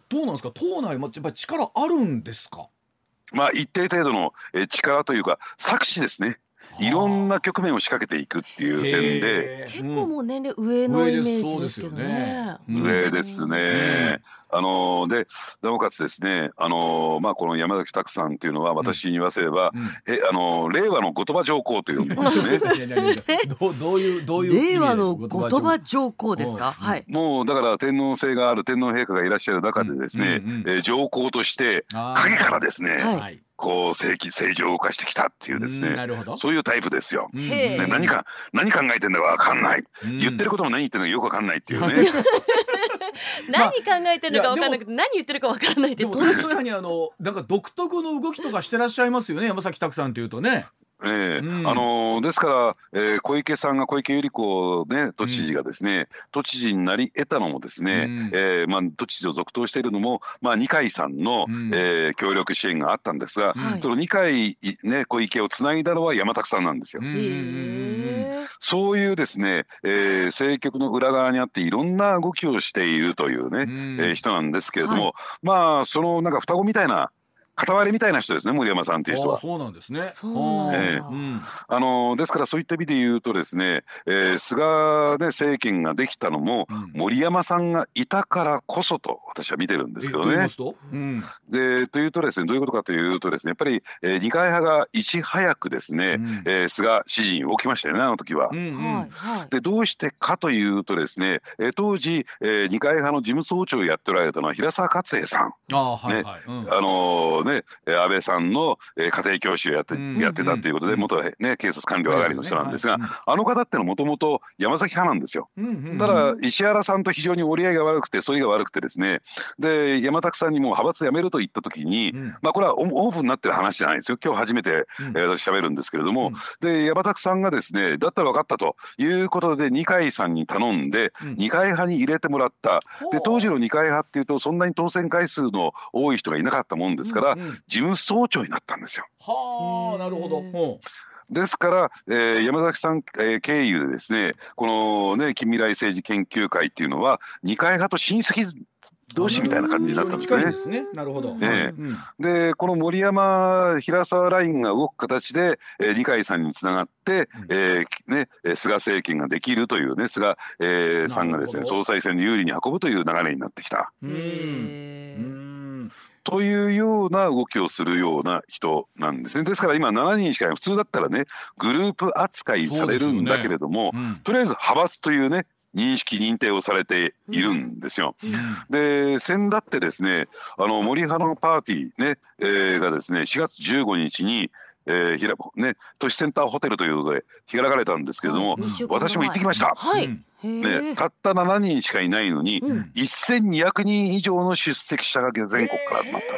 A: どうなんですか？党内もやっぱり力あるんですか？
C: まあ一定程度の力というか作詞ですね。いろんな局面を仕掛けていくっていう点で。
B: 結構もう年齢上のイメージですけどね。
C: 上です。ね。あのでなおかつですねあのまあこの山崎拓さんっていうのは私に言わせれば、うん、えあの令和の後鳥羽上皇というんですよね。<laughs>
A: どどういうどういう
B: 令和の後鳥羽上皇ですか？はい。
C: もうだから天皇制がある天皇陛下がいらっしゃる中でですね、うんうん、え上皇として影からですね。はいこう正規正常を動かしてきたっていうですねそういうタイプですよ。ね、何か何考えてんだか分かんない、言ってることも何言ってるのかよく分かんないっていうね。<laughs> <laughs>
B: 何考えてるのか分かんなくて、何言ってるか分からないでも
A: 確かにあのなんか独特の動きとかしてらっしゃいますよね山崎拓さんというとね。
C: えー、うん、あのー、ですから、えー、小池さんが小池百合子、ね、都知事がですね、うん、都知事になり得たのもですね、うん、えー、まあ、都知事を続投しているのも、まあ、二階さんの、うん、えー、協力支援があったんですが、その二階、ね、小池をつないだのは山拓さんなんですよ。そういうですね、えー、政局の裏側にあっていろんな動きをしているというね、えー、人なんですけれども、はい、まあそのなんか双子みたいな片割れみたいな人ですね森山さんっていう人は。
A: そうなんですね。
C: えー、あのですからそういった意味で言うとですね、えー、菅、ね、政権ができたのも、うん、森山さんがいたからこそと私は見てるんですけどね。うん、でというとですねどういうことかというとですねやっぱり、えー、二階派がいち早くですね、うん、えー、菅支持に起きましたよねあの時は。うんうん、でどうしてかというとですね、えー、当時、えー、二階派の事務総長をやっておられたのは平沢勝栄さん。あ、はいあのね安倍さんの、えー、家庭教師をやって,、やってたということで元、ね、警察官僚上がりの人なんですが、あの方ってのはもともと山崎派なんですよ。ただ石原さんと非常に折り合いが悪くてそれが悪くてですねで山拓さんにもう派閥辞めると言った時に、うん、まあこれはオープンになってる話じゃないですよ。今日初めて、うん、えー、私喋るんですけれども、うん、で山拓さんがですねだったら分かったと。いうことで二階さんに頼んで、二階派に入れてもらった。で当時の二階派っていうとそんなに当選回数の多い人がいなかったもんですから、事務総長になったんですよ。
A: はあなるほど。
C: ですから、えー、山崎さん、えー、経由でですねこのね近未来政治研究会っていうのは二階派と親戚同士みたいな感じになったんですね。
A: ですね。なるほど。
C: えー、うん、でこの森山平沢ラインが動く形で、えー、二階さんにつながって、うん、えー、ね菅政権ができるというね菅、えー、さんがですね総裁選に有利に運ぶという流れになってきた。うんというような動きをするような人なんですね。ですから今7人しか普通だったらねグループ扱いされるんだけれども、ね。うん、とりあえず派閥というね認識認定をされているんですよ。うん、で先だってですねあの森派のパーティーね、えー、がですね4月15日にえー、ひらね都市センターホテルということで開かれたんですけれども、私も行ってきました。
B: はい、
C: ね、たった7人しかいないのに、うん、1200人以上の出席者が全国から集まった。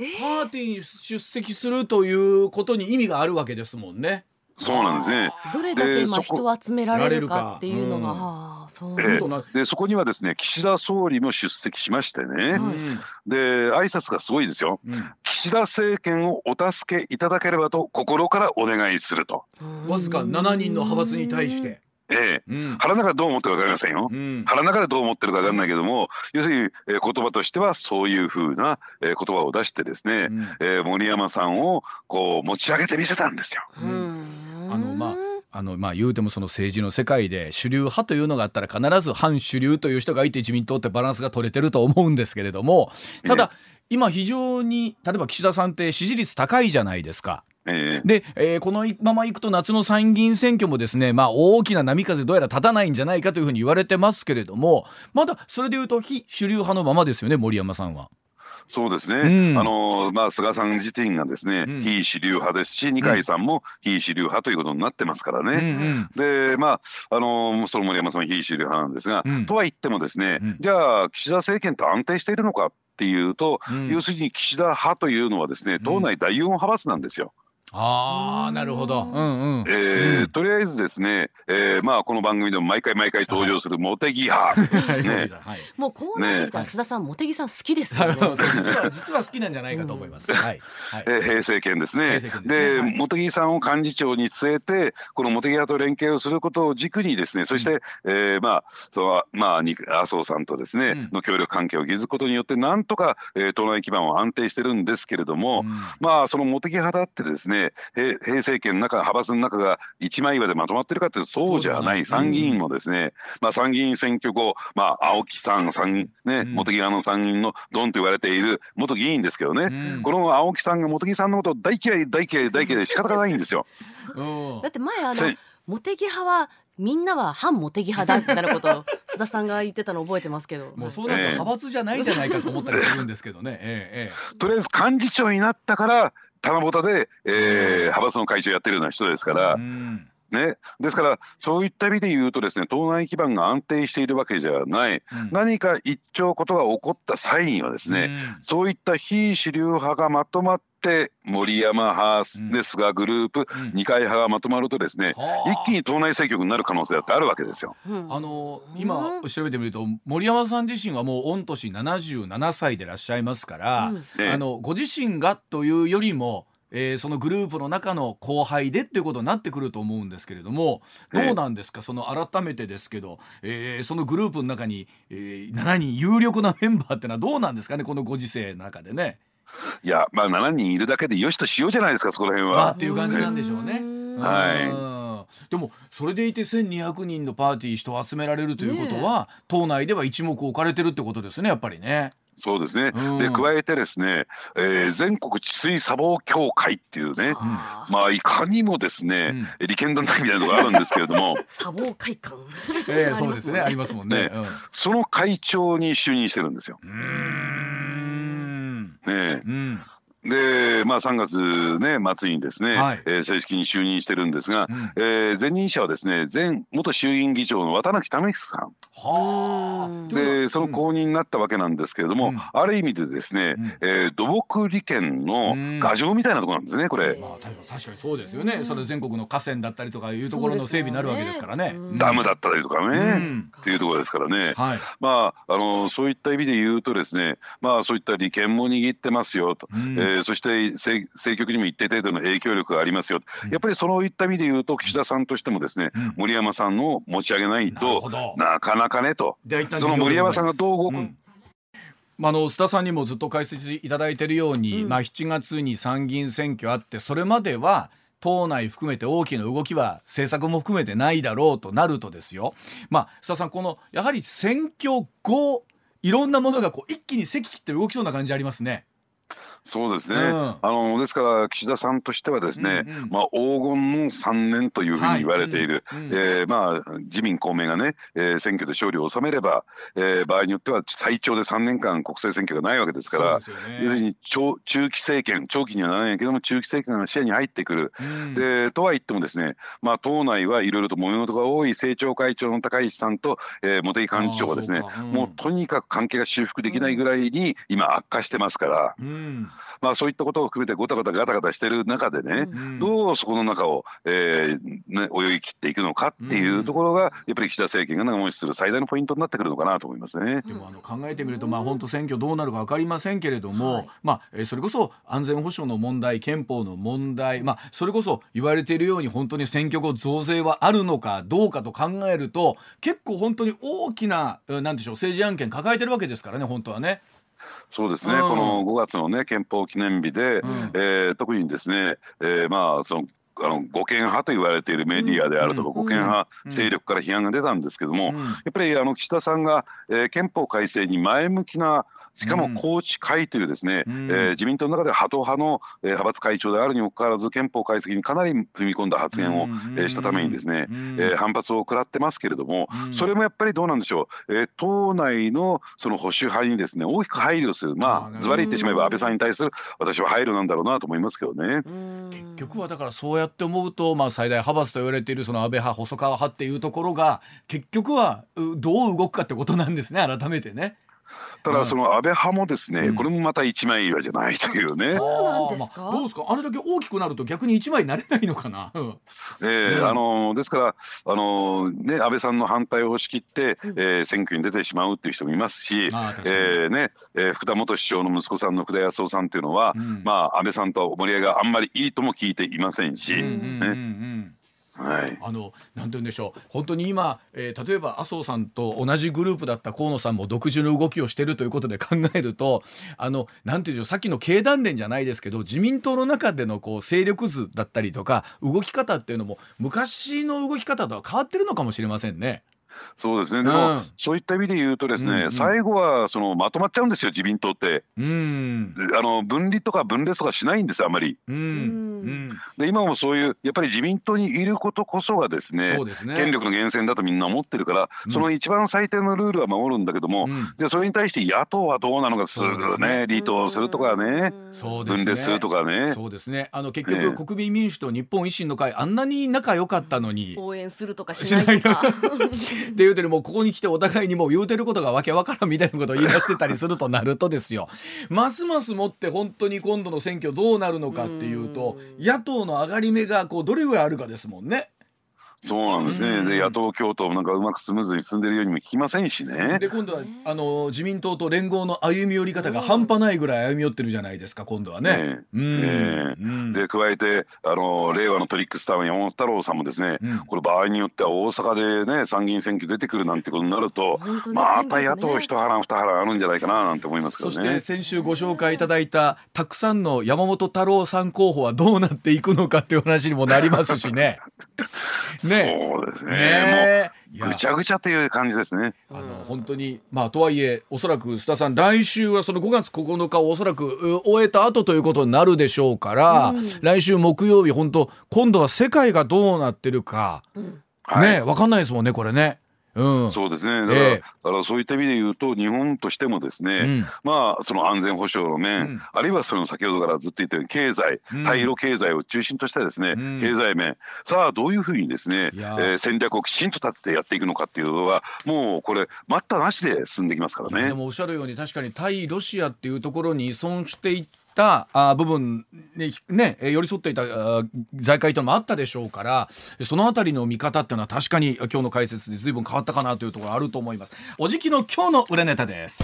A: えー、パーティーに出席するということに意味があるわけですもんね。
C: そうなんですね。
B: どれだけ今人を集められるかっていうのが。
C: そう。えー、でそこにはですね岸田総理も出席しましてね、うん、で挨拶がすごいですよ、うん、岸田政権をお助けいただければと心からお願いすると。
A: わずか7人の派閥に対して。
C: ええ、うん、腹の中でどう思ってるか分かりませんよ、うん、腹の中でどう思ってるか分かんないけども要するに、えー、言葉としてはそういうふうな、えー、言葉を出してですね、うん、えー、森山さんをこう持ち上げてみせたんですよ。
A: あのまああのまあ言うてもその政治の世界で主流派というのがあったら必ず反主流という人がいて自民党ってバランスが取れてると思うんですけれどもただ今非常に例えば岸田さんって支持率高いじゃないですか。で、えー、このままいくと夏の参議院選挙もですね、まあ、大きな波風どうやら立たないんじゃないかというふうに言われてますけれどもまだそれでいうと非主流派のままですよね森山さんは。
C: そうですね、うん、あのまあ、菅さん自身がですね、うん、非主流派ですし二階さんも非主流派ということになってますからね、うんうん、でまああのその森山さんは非主流派なんですが、うん、とは言ってもですね、じゃあ岸田政権と安定しているのかっていうと、要するに岸田派というのはですね党内第4派閥なん。ですよ。
A: ああなるほど、うん。うん
C: えー、うん、とりあえずですね、えー、まあこの番組でも毎回毎回登場する茂木派、ね、
B: もうこうなってきたら須田さん、茂木さん好きですよね。<laughs>
A: 実は実は好きなんじゃないかと思います、はい。
C: はい、えー、平成権ですね。で、茂木さんを幹事長に据えてこの茂木派と連携をすることを軸にですねそして、うん、えー、まあそのまあ麻生さんとですね、うん、の協力関係を築くことによってなんとか、えー、党内基盤を安定してるんですけれども、うん、まあその茂木派だってですねね平平成権の中派閥の中が一枚岩でまとまってるかというとそうじゃない。参議院もですね、まあ、参議院選挙後、まあ、青木さん参議院ね、茂木派の参議院のドンと言われている元議員ですけどね、この青木さんが茂木さんのことを大嫌い大嫌い大嫌いで仕方がないんですよ。<laughs>
B: だって前あの茂木派はみんなは反茂木派だみたいなことを <laughs> 須田さんが言ってたの覚えてますけど。
A: もうそうなると派閥じゃないじゃないかと思ったりするんですけどね、
C: ええ。とりあえず幹事長になったから七夕で、えー、派閥の会長やってるような人ですから。ね、ですからそういった意味で言うとですね党内基盤が安定しているわけじゃない、うん、何か一丁ことが起こった際にはですね、うん、そういった非主流派がまとまって森山派ですがグループ、うん、二階派がまとまるとですね、一気に党内政局になる可能性だってあるわけですよ。
A: あの今調べてみると森山さん自身はもう御年77歳でいらっしゃいますから、あのご自身がというよりもえー、そのグループの中の後輩でっていうことになってくると思うんですけれどもどうなんですか、その改めてですけど、えー、そのグループの中に、えー、7人有力なメンバーってのはどうなんですかね？このご時世の中でね。
C: いやまあ7人いるだけでよしとしようじゃないですかそこら辺は。ま
A: あ、っていう感じなんでしょうね。はい、でもそれでいて1200人のパーティー人を集められるということは、党内では一目置かれてるってことですねやっぱりね。
C: そうですね、うん、で加えてですね、えー、全国治水砂防協会っていうね、うん、まあいかにもですね、うん、利権団体みたいなのがあるんですけれども。
B: 砂防会館、
A: えー、そうですね。ありますもんね、ね、
C: その会長に就任してるんですよ。ね、うん。で、まあ、3月、ね、末にですね、はい、えー、正式に就任してるんですが、うん、えー、前任者はですね前元衆議院議長の綿貫為久さん。はでその後任になったわけなんですけれども、うん、ある意味でですね、うん、えー、土木利権の牙城みたいなところなんですねこれ、まあ、
A: 確かにそうですよね。それ全国の河川だったりとかいうところの整備になるわけですからね。
C: ね。ダムだったりとかね、っていうところですからね、はい、まああのそういった意味で言うとですねまあそういった利権も握ってますよと、うん、えー、そして政局にも一定程度の影響力がありますよ、うん、やっぱりそういった意味で言うと岸田さんとしてもですね、うん、森山さんを持ち上げないとなかなかねと。その森山さんがどう動く、うん。
A: まあ、の須田さんにもずっと解説いただいているように、うん、まあ、7月に参議院選挙あってそれまでは党内含めて大きな動きは政策も含めてないだろうとなるとですよ、まあ、須田さんこのやはり選挙後いろんなものがこう一気に席切って動きそうな感じありますね。
C: そうですね、うん、あのですから岸田さんとしてはですね、うんうん、まあ、黄金の3年というふうに言われている、はいうん、えー、まあ、自民公明がね、えー、選挙で勝利を収めれば、えー、場合によっては最長で3年間国政選挙がないわけですから、ね、要するに長中期政権長期にはならないけども中期政権が視野に入ってくる、うん、でとは言ってもですね、まあ、党内はいろいろと模様事が多い政調会長の高市さんと、えー、茂木幹事長はですね、もうとにかく関係が修復できないぐらいに今悪化してますから。うんまあ、そういったことを含めてごたごたガタガタしてる中でね、うんうん、どうそこの中を、えーね、泳ぎ切っていくのかっていうところが、やっぱり岸田政権が長持ちする最大のポイントになってくるのかなと思いますね。
A: でもあの考えてみると、まあ、本当選挙どうなるか分かりませんけれども、はい、まあ、えそれこそ安全保障の問題憲法の問題、まあ、それこそ言われているように本当に選挙後増税はあるのかどうかと考えると結構本当に大きななんでしょう政治案件抱えてるわけですからね本当はね。
C: そうですね、うん、この5月のね憲法記念日で、うん、えー、特にですね、えー、まあそのあの護憲派と言われているメディアであるとか、護憲派勢力から批判が出たんですけども、やっぱりあの岸田さんが、えー、憲法改正に前向きなしかも高知会というですね、うん、えー、自民党の中でハト派の、えー、派閥会長であるにもかかわらず憲法改正にかなり踏み込んだ発言を、うん、えー、したためにですね、うん、えー、反発を食らってますけれども、うん、それもやっぱりどうなんでしょう、えー、党内のその保守派にですね大きく配慮するまあズバリ言ってしまえば安倍さんに対する私は配慮なんだろうなと思いますけどね。
A: 結局はだからそうやって思うと、まあ、最大派閥と言われているその安倍派細川派っていうところが結局はどう動くかってことなんですね改めてね。
C: ただその安倍派もですね、うん、これもまた一枚岩じゃないというね。
B: そうなんですか？
A: まあ、どうですか？あれだけ大きくなると逆に一枚になれないのかな？<laughs> え
C: えーうん、あのですからあのね安倍さんの反対を押し切って、うん、えー、選挙に出てしまうっていう人もいますし、えー、ね、えー、福田元首相の息子さんの福田康夫さんっていうのは、まあ安倍さんと盛り上があんまりいいとも聞いていませんし、ね。はい、あ
A: のなんて言うんでしょう。本当に今、えー、例えば麻生さんと同じグループだった河野さんも独自の動きをしているということで <laughs> 考えるとあのなんて言うんでしょう。さっきの経団連じゃないですけど自民党の中でのこう勢力図だったりとか動き方っていうのも昔の動き方とは変わってるのかもしれませんね。
C: そうですね。でも、うん、そういった意味で言うとですね、うんうん、最後はそのまとまっちゃうんですよ自民党って、うん、あの分離とか分裂とかしないんですあまり、うん、で今もそういうやっぱり自民党にいることこそがですね、ね、権力の源泉だとみんな思ってるから、その一番最低のルールは守るんだけども、でそれに対して野党はどうなのかすぐね離党するとかね、分裂するとかね。
A: そうですね。あの結局、国民民主と日本維新の会あんなに仲良かったのに。
B: 応援するとかしないとか <laughs>
A: って言うてるもうここに来てお互いにもう言うてることがわけわからんみたいなことを言い出してたりするとなるとですよ。ますますもって本当に今度の選挙どうなるのかっていうと野党の上がり目がこうどれぐらいあるかですもんね。
C: そうなんですね、で野党共闘なんかうまくスムーズに進んでるようにも聞きませんしね。
A: で今度はあの自民党と連合の歩み寄り方が半端ないぐらい歩み寄ってるじゃないですか今度はね。
C: で加えてあの令和のトリックスターの山本太郎さんもですね、うん、これ場合によっては大阪でね参議院選挙出てくるなんてことになると、また野党一波乱二波乱あるんじゃないかななんて思いますけどね。
A: そして先週ご紹介いただいたたくさんの山本太郎さん候補はどうなっていくのかっていう話にもなりますしね。<laughs>
C: ねそうですね。ねもうぐちゃぐちゃという感じですね。
A: あの本当にまあとはいえおそらく須田さん来週はその5月9日をおそらく終えた後ということになるでしょうから、うん、来週木曜日本当今度は世界がどうなってるか、うん、ねわ、かんないですもんねこれね。
C: うん、そうですね。だからえー、だからそういった意味で言うと日本としてもですね、うん、まあその安全保障の面、うん、あるいはその先ほどからずっと言ったように経済、対ロ経済を中心としたですね、経済面。さあどういうふうにですね、えー、戦略をきちんと立ててやっていくのかっていうのはもうこれ待ったなしで進んできますからね。
A: でもおっしゃるように確かに対ロシアっていうところに依存していったあ部分にね寄り添っていた財界というのもあったでしょうからそのあたりの見方っていうのは確かに今日の解説で随分変わったかなというところあると思います。おじきの今日の裏ネタです。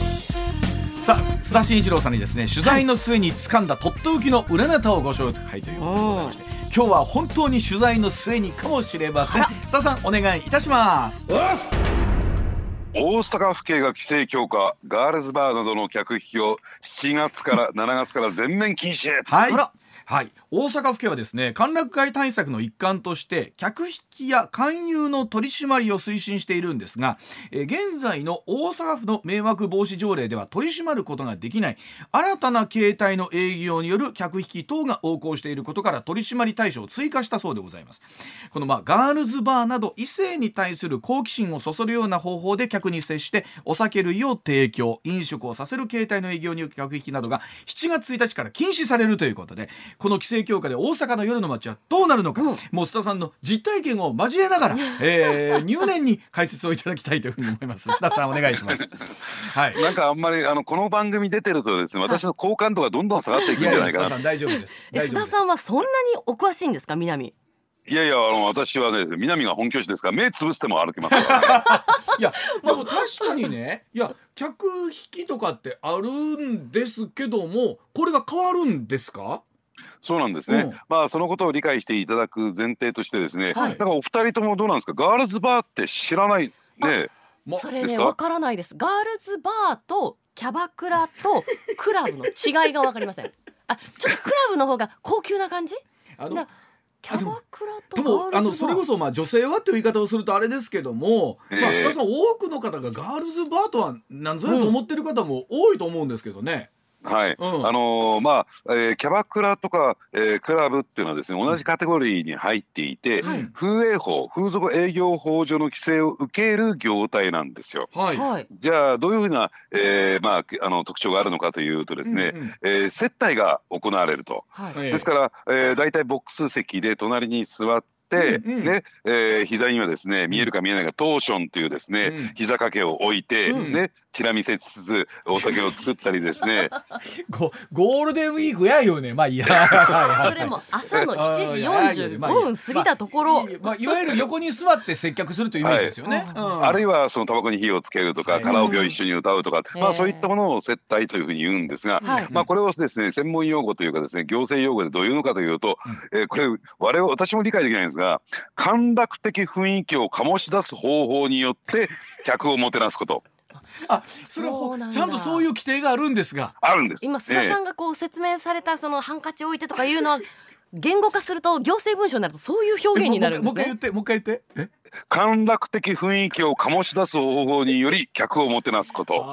A: さあ須田慎一郎さんにですね取材の末に掴んだとっておきの裏ネタをご紹介ということでございまして今日は本当に取材の末にかもしれません。須田さんお願いいたします
C: 大阪府警が規制強化ガールズバーなどの客引きを7月から7月から全面禁止。
A: はいはい、大阪府警はですね歓楽街対策の一環として客引きや勧誘の取り締まりを推進しているんですが、え現在の大阪府の迷惑防止条例では取り締まることができない新たな形態の営業による客引き等が横行していることから取り締まり対象を追加したそうでございます。このまあガールズバーなど異性に対する好奇心をそそるような方法で客に接してお酒類を提供飲食をさせる形態の営業による客引きなどが7月1日から禁止されるということでこの規制強化で大阪の夜の街はどうなるのか、うん、もう須田さんの実体験を交えながら、えー、入念に解説をいただきたいというふうに思います。<laughs> 須田さんお願いします。
C: はい。なんかあんまりあのこの番組出てるとですね私の好感度がどんどん下がっていくんじゃないかな。
A: 大丈夫です。
B: 須田さんはそんなにお詳しいんですか？南。
C: いやいやあの私はね南が本拠地ですから目つぶっても歩きますから、
A: ね、<laughs> いやでも確かにねいや客引きとかってあるんですけどもこれが変わるんですか？
C: そうなんですね、うん、まあそのことを理解していただく前提としてですね、はい、だからお二人ともどうなんですか？ガールズバーって知らないね
B: それねわからないです。ガールズバーとキャバクラと <laughs> クラブの違いがわかりません。あちょっとクラブの方が高級な感じ？あのキャバクラと
A: もあのそれこそまあ女性はっていう言い方をするとあれですけども、えー、まあ須田さん多くの方がガールズバーとは何ぞやと思ってる方も多いと思うんですけどね。
C: はい、うん、あのー、まあ、えー、キャバクラとか、えー、クラブっていうのはですね同じカテゴリーに入っていて、うん、風営法風俗営業法上の規制を受ける業態なんですよ。はい、じゃあどういうふうな、えー、まああの特徴があるのかというとですね、うんうん、えー、接待が行われると。はい、ですから、えー、大体ボックス席で隣に座って、うんうん、ねえー、膝にはですね見えるか見えないかトーションというですね、うん、膝掛けを置いて、うん、ねチラ見せつつお酒を作ったりですね。<laughs>
A: ゴゴールデンウィークやよね。まあいや <laughs>
B: それも朝の7時45 <laughs> 分過ぎたところ、まあ、
A: まあ、いわゆる横に座って接客するというイメージですよね、
C: はい。うん、あるいはそのタバコに火をつけるとか、はい、カラオケを一緒に歌うとか、まあそういったものを接待というふうに言うんですが、まあこれをですね専門用語というかですね行政用語でどういうのかというと、えー、これ我々私も理解できないんですが短絡的雰囲気を醸し出す方法によって客をもてなすこと。<laughs>
A: あ、それをちゃんとそういう規定があるんですが。
C: あるんです。
B: 今須田さんがこう説明されたそのハンカチ置いてとかいうのは言語化すると行政文書になるとそういう表現になるんですね。
A: もう一回言って、もう一回言って。え？
C: 陥落的雰囲気を醸し出す方法により客をもてなすこと。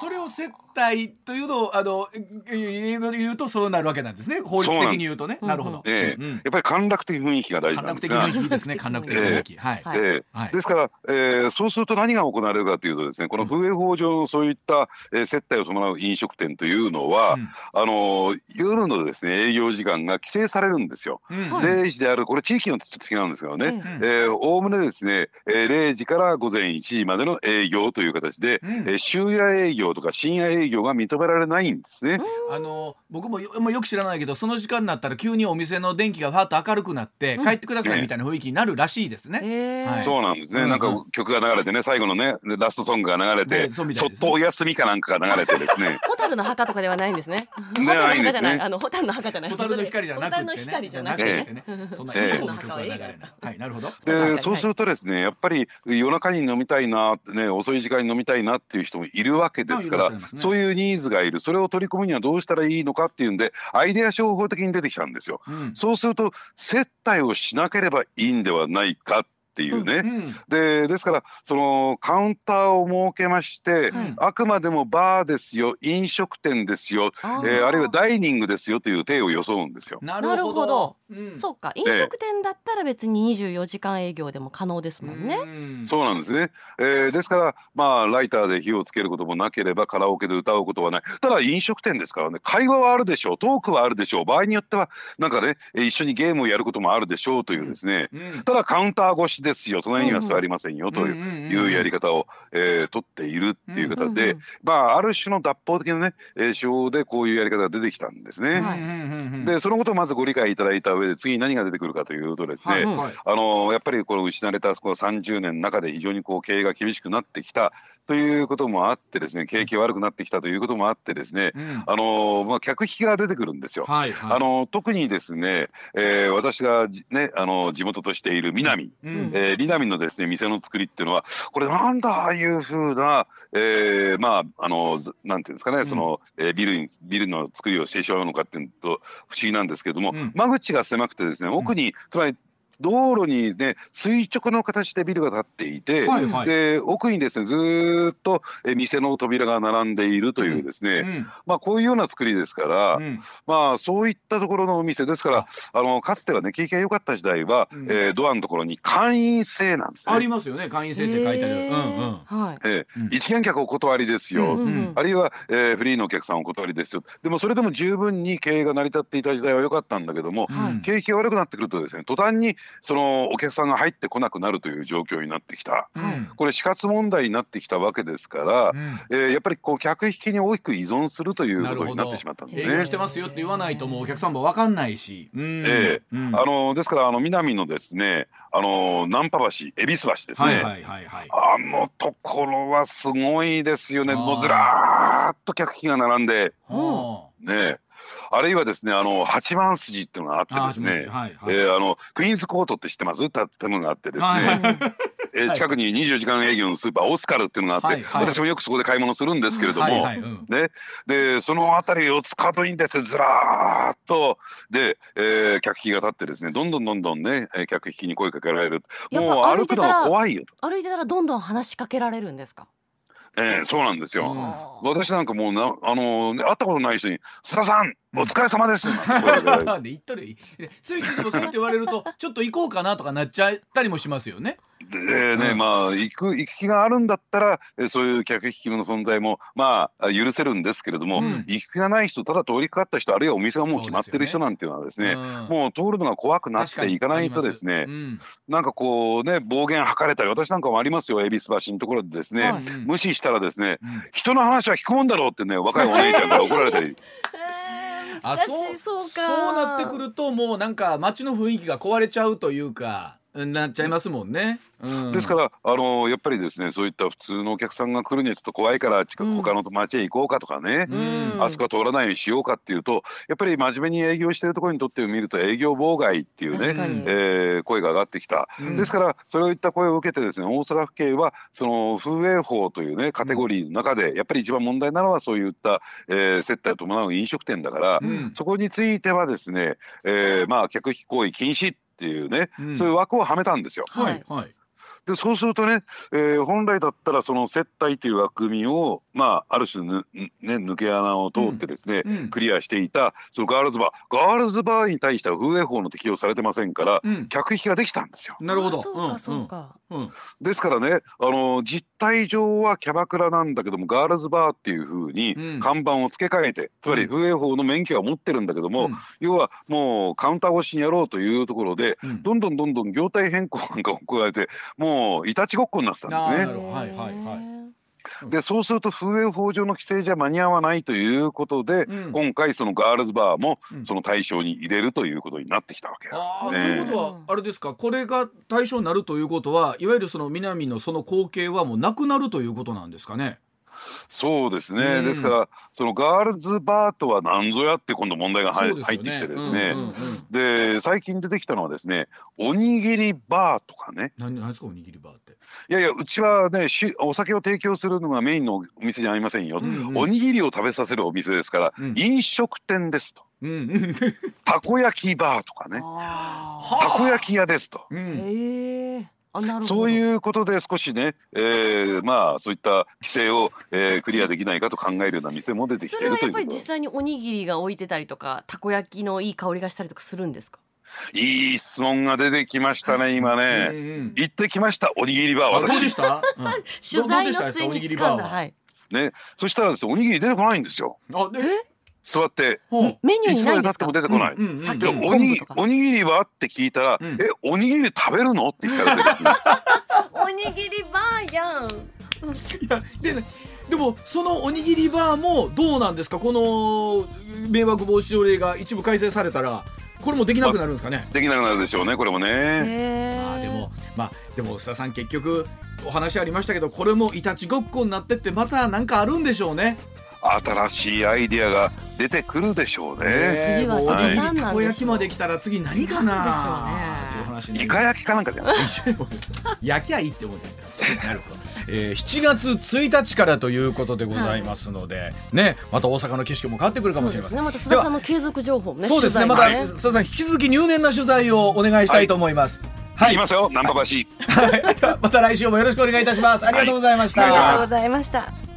A: それを接待というのをあの言うとそうなるわけなんですね。法律的に言うとね。なるほど。
C: ええ、やっぱり陥落的雰囲気が大事なんですが。
A: 陥落的雰囲気ですね。陥落的雰囲気。はい。
C: ええ、ですから、えー、そうすると何が行われるかというとですね、この風営法上のそういった、えー、接待を伴う飲食店というのは、あの夜のですね営業時間が規制されるんんですよ。うん、0時であるこれ地域のちょっと違うんですけどね、おおむねですね、えー、0時から午前1時までの営業という形で、うん、えー、終夜営業とか深夜営業が認められないんですね。
A: あの僕もよよく知らないけどその時間になったら急にお店の電気がファッと明るくなって、帰ってくださいみたいな雰囲気になるらしいですね。
C: はい、そうなんですね、なんか曲が流れてね最後のねラストソングが流れて、そっとお休みかなんかが流れてですね。<laughs>
B: ホタルの墓とかではないんですね。
C: ねないんですね。
B: あのホタルの墓じゃない。
A: ホタルの光じゃなくて、ね、ホタルの
B: 光じゃなくてね。そんな映画
A: の墓は映画はい、なるほど。
C: で、そうするとですね、やっぱり夜中に飲みたいなね、遅い時間に飲みたいなっていう人もいるわけですから、そういうニーズがいる。それを取り込むにはどうしたらいいのかっていうんで、アイデア商法的に出てきたんですよ。そうすると接待をしなければいいんではないか。っていうね、うんうん、でですからそのカウンターを設けまして、はい、あくまでもバーですよ飲食店ですよあ,、えー、あるいはダイニングですよという体を装うんですよ。
B: なるほど、うん、そうか。飲食店だったら別に24時間営業でも可能ですもんね。
C: うそうなんですね、えー、ですからまあライターで火をつけることもなければカラオケで歌うことはない。ただ飲食店ですからね会話はあるでしょうトークはあるでしょう。場合によってはなんかね一緒にゲームをやることもあるでしょうというですね、うん、ただカウンター越しですよ。隣には座りませんよというやり方を、えー、取っているっていう方で、まあある種の脱法的なね、えー、手法でこういうやり方が出てきたんですね。はい、でそのことをまずご理解いただいた上で次に何が出てくるかというとですね、はい、あのやっぱりこの失われたこの30年の中で非常にこう経営が厳しくなってきたということもあってですね景気悪くなってきたということもあってですね、うん、あのまあ、客引きが出てくるんですよ。はいはい、あの特にですね、えー、私がねあの地元としている南、うん、えー、南のですね店の作りっていうのはこれなんだああいうふうな、えー、まああのなんていうんですかね、うん、その、えー、ビルにビルの作りをしてしまうのかっていうと不思議なんですけれども、間口が狭くてですね奥に、つまり道路にね垂直の形でビルが建っていて、はいはい、で奥にですねずっと店の扉が並んでいるというですね、うん、まあこういうような作りですから、うん、まあそういったところのお店ですからあのかつてはね景気が良かった時代は、うん、えー、ドアのところに会員制なんですね。
A: ありますよね会員制って書いてある。うんうん。
C: はい。えー、一見客お断りですよ、うんうん、あるいは、えー、フリーのお客さんお断りですよ。でもそれでも十分に経営が成り立っていた時代は良かったんだけども、景気が悪くなってくるとですね途端にそのお客さんが入ってこなくなるという状況になってきた、うん、これ死活問題になってきたわけですから、うん、えー、やっぱりこう客引きに大きく依存するということになってしまったんですね。
A: してますよって言わないともうお客さんも分かんないし。
C: うん、えー、あのですからあの南のですねあのナンパ橋恵比寿橋ですね、はいはいはいはい、あのところはすごいですよね。もうずらーっと客引きが並んで、ねあるいはですねあの八幡筋っていうのがあってですねあ、はいはい、えー、あのクイーンズコートって知ってます？建物があってですね、はいえー、近くに24時間営業のスーパーオスカルっていうのがあって、はいはい、私もよくそこで買い物するんですけれども、はいはいうん、ね、でその辺りを使うにですねずらーっとで、えー、客引きが立ってですねどんどんどんどんね客引きに声かけられる。もう歩くのは怖いよ
B: と。歩いてたらどんどん話しかけられるんですか？
C: えー、そうなんですよ。私なんかもうなあのね、会ったことない人に「須田さんお疲れ様です」<laughs>
A: で言っとる？ついついでもそうって言われるとちょっと行こうかなとかなっちゃったりもしますよね。
C: でね、うん、まあ行く行く気があるんだったらそういう客引きの存在もまあ許せるんですけれども、うん、行く気がない人ただ通りかかった人あるいはお店がもう決まってる人なんていうのはですね、ねうん、もう通るのが怖くなっていかないとですね、うん、なんかこうね暴言吐かれたり私なんかもありますよ恵比寿橋のところでですね、無視したらですね、人の話は聞くもんだろうってね若いお姉ちゃんから怒られたり。
B: あ <laughs> そうそう
A: そうなってくるともうなんか街の雰囲気が壊れちゃうというかなっちゃいますもんね。
C: ですからあのやっぱりですねそういった普通のお客さんが来るにはちょっと怖いから近く、他の町へ行こうかとかね、うん、あそこは通らないようにしようかっていうとやっぱり真面目に営業してるところにとってみると営業妨害っていうね、えー、声が上がってきた、うん、ですからそれをいった声を受けてですね大阪府警はその風営法というねカテゴリーの中でやっぱり一番問題なのはそういった、えー、接待を伴う飲食店だから、うん、そこについてはですね、えー、まあ客引き行為禁止っていうね、そういう枠をはめたんですよ。はい、はいでそうするとね、えー、本来だったらその接待という枠組みを、まあ、ある種ぬ、ね、抜け穴を通ってですね、うん。うん、クリアしていたそのガールズバー。ガールズバーに対しては風営法の適用されてませんから、うん、客引きができたんですよ。
A: なるほど。
B: そうかそうか、
C: ですからねあの実態上はキャバクラなんだけどもガールズバーっていうふうに看板を付け替えて、つまり風営法の免許は持ってるんだけども、要はもうカウンター越しにやろうというところで、どんどんどんどん業態変更なんかを加えてもういたちごっこになってたんですね。はいはいはい。でそうすると風営法上の規制じゃ間に合わないということで、うん、今回そのガールズバーもその対象に入れるということになってきたわけ。
A: なんです、ね、ということはあれですかこれが対象になるということはいわゆるその南のその光景はもうなくなるということなんですかね。
C: そうですね、うん、ですからそのガールズバーとは何ぞやって今度問題が入,、ね、入ってきてですね、うんうんうん、で最近出てきたのはですねおにぎりバーとかね。
A: 何ですかおにぎりバーって？
C: いやいやうちはねお酒を提供するのがメインのお店じゃありませんよ、うんうん、おにぎりを食べさせるお店ですから、うん、飲食店ですと。うん、たこ焼きバーとかね。たこ焼き屋ですと。へえそういうことで少しね、えー、まあそういった規制を、えー、クリアできないかと考えるような店も出てきているというそれはやっぱり
B: 実際におにぎりが置いてたりとかたこ焼きのいい香りがしたりとかするんですか？
C: いい質問が出てきましたね今ね、うんうん、行ってきましたおにぎりバー私
A: でした、
B: うん、<laughs> 取材の末に掴んだ。はい。
C: ね。そしたらですおにぎり出てこないんですよ。あえ？座って
B: メニューにないんですか？
C: も出てこない、うんうおにおにぎりは？って聞いたら、うん、えおにぎり食べるの？って言ったらですね。<laughs>
B: おにぎりバーやん。い
A: やででもそのおにぎりバーもどうなんですか？この迷惑防止条例が一部改正されたらこれもできなくなるんですかね、
C: まできなくなるでしょうねこれもね。
A: まあでもまあでも須田さん結局お話ありましたけどこれもいたちごっこになってってまた何かあるんでしょうね
C: 新しいアイディアが出てくるでしょうね。
B: 次は次何
A: なんたこ焼きまで来たら次何かな。
C: イカ焼きかなんかじゃない。
A: 焼きゃいいって思ってなるほど。えー、7月1日からということでございますので、はい、ねまた大阪の景色も変わってくるかもしれません。
B: ね、また須田さんの継続情報ね。
A: そうですね。また須田さん引き続き入念な取材をお願いしたいと思います。
C: はい、いますよ、ナンパ橋。
A: はい、また来週もよろしくお願いいたします。ありがとうございました。あ
B: りがとうございました。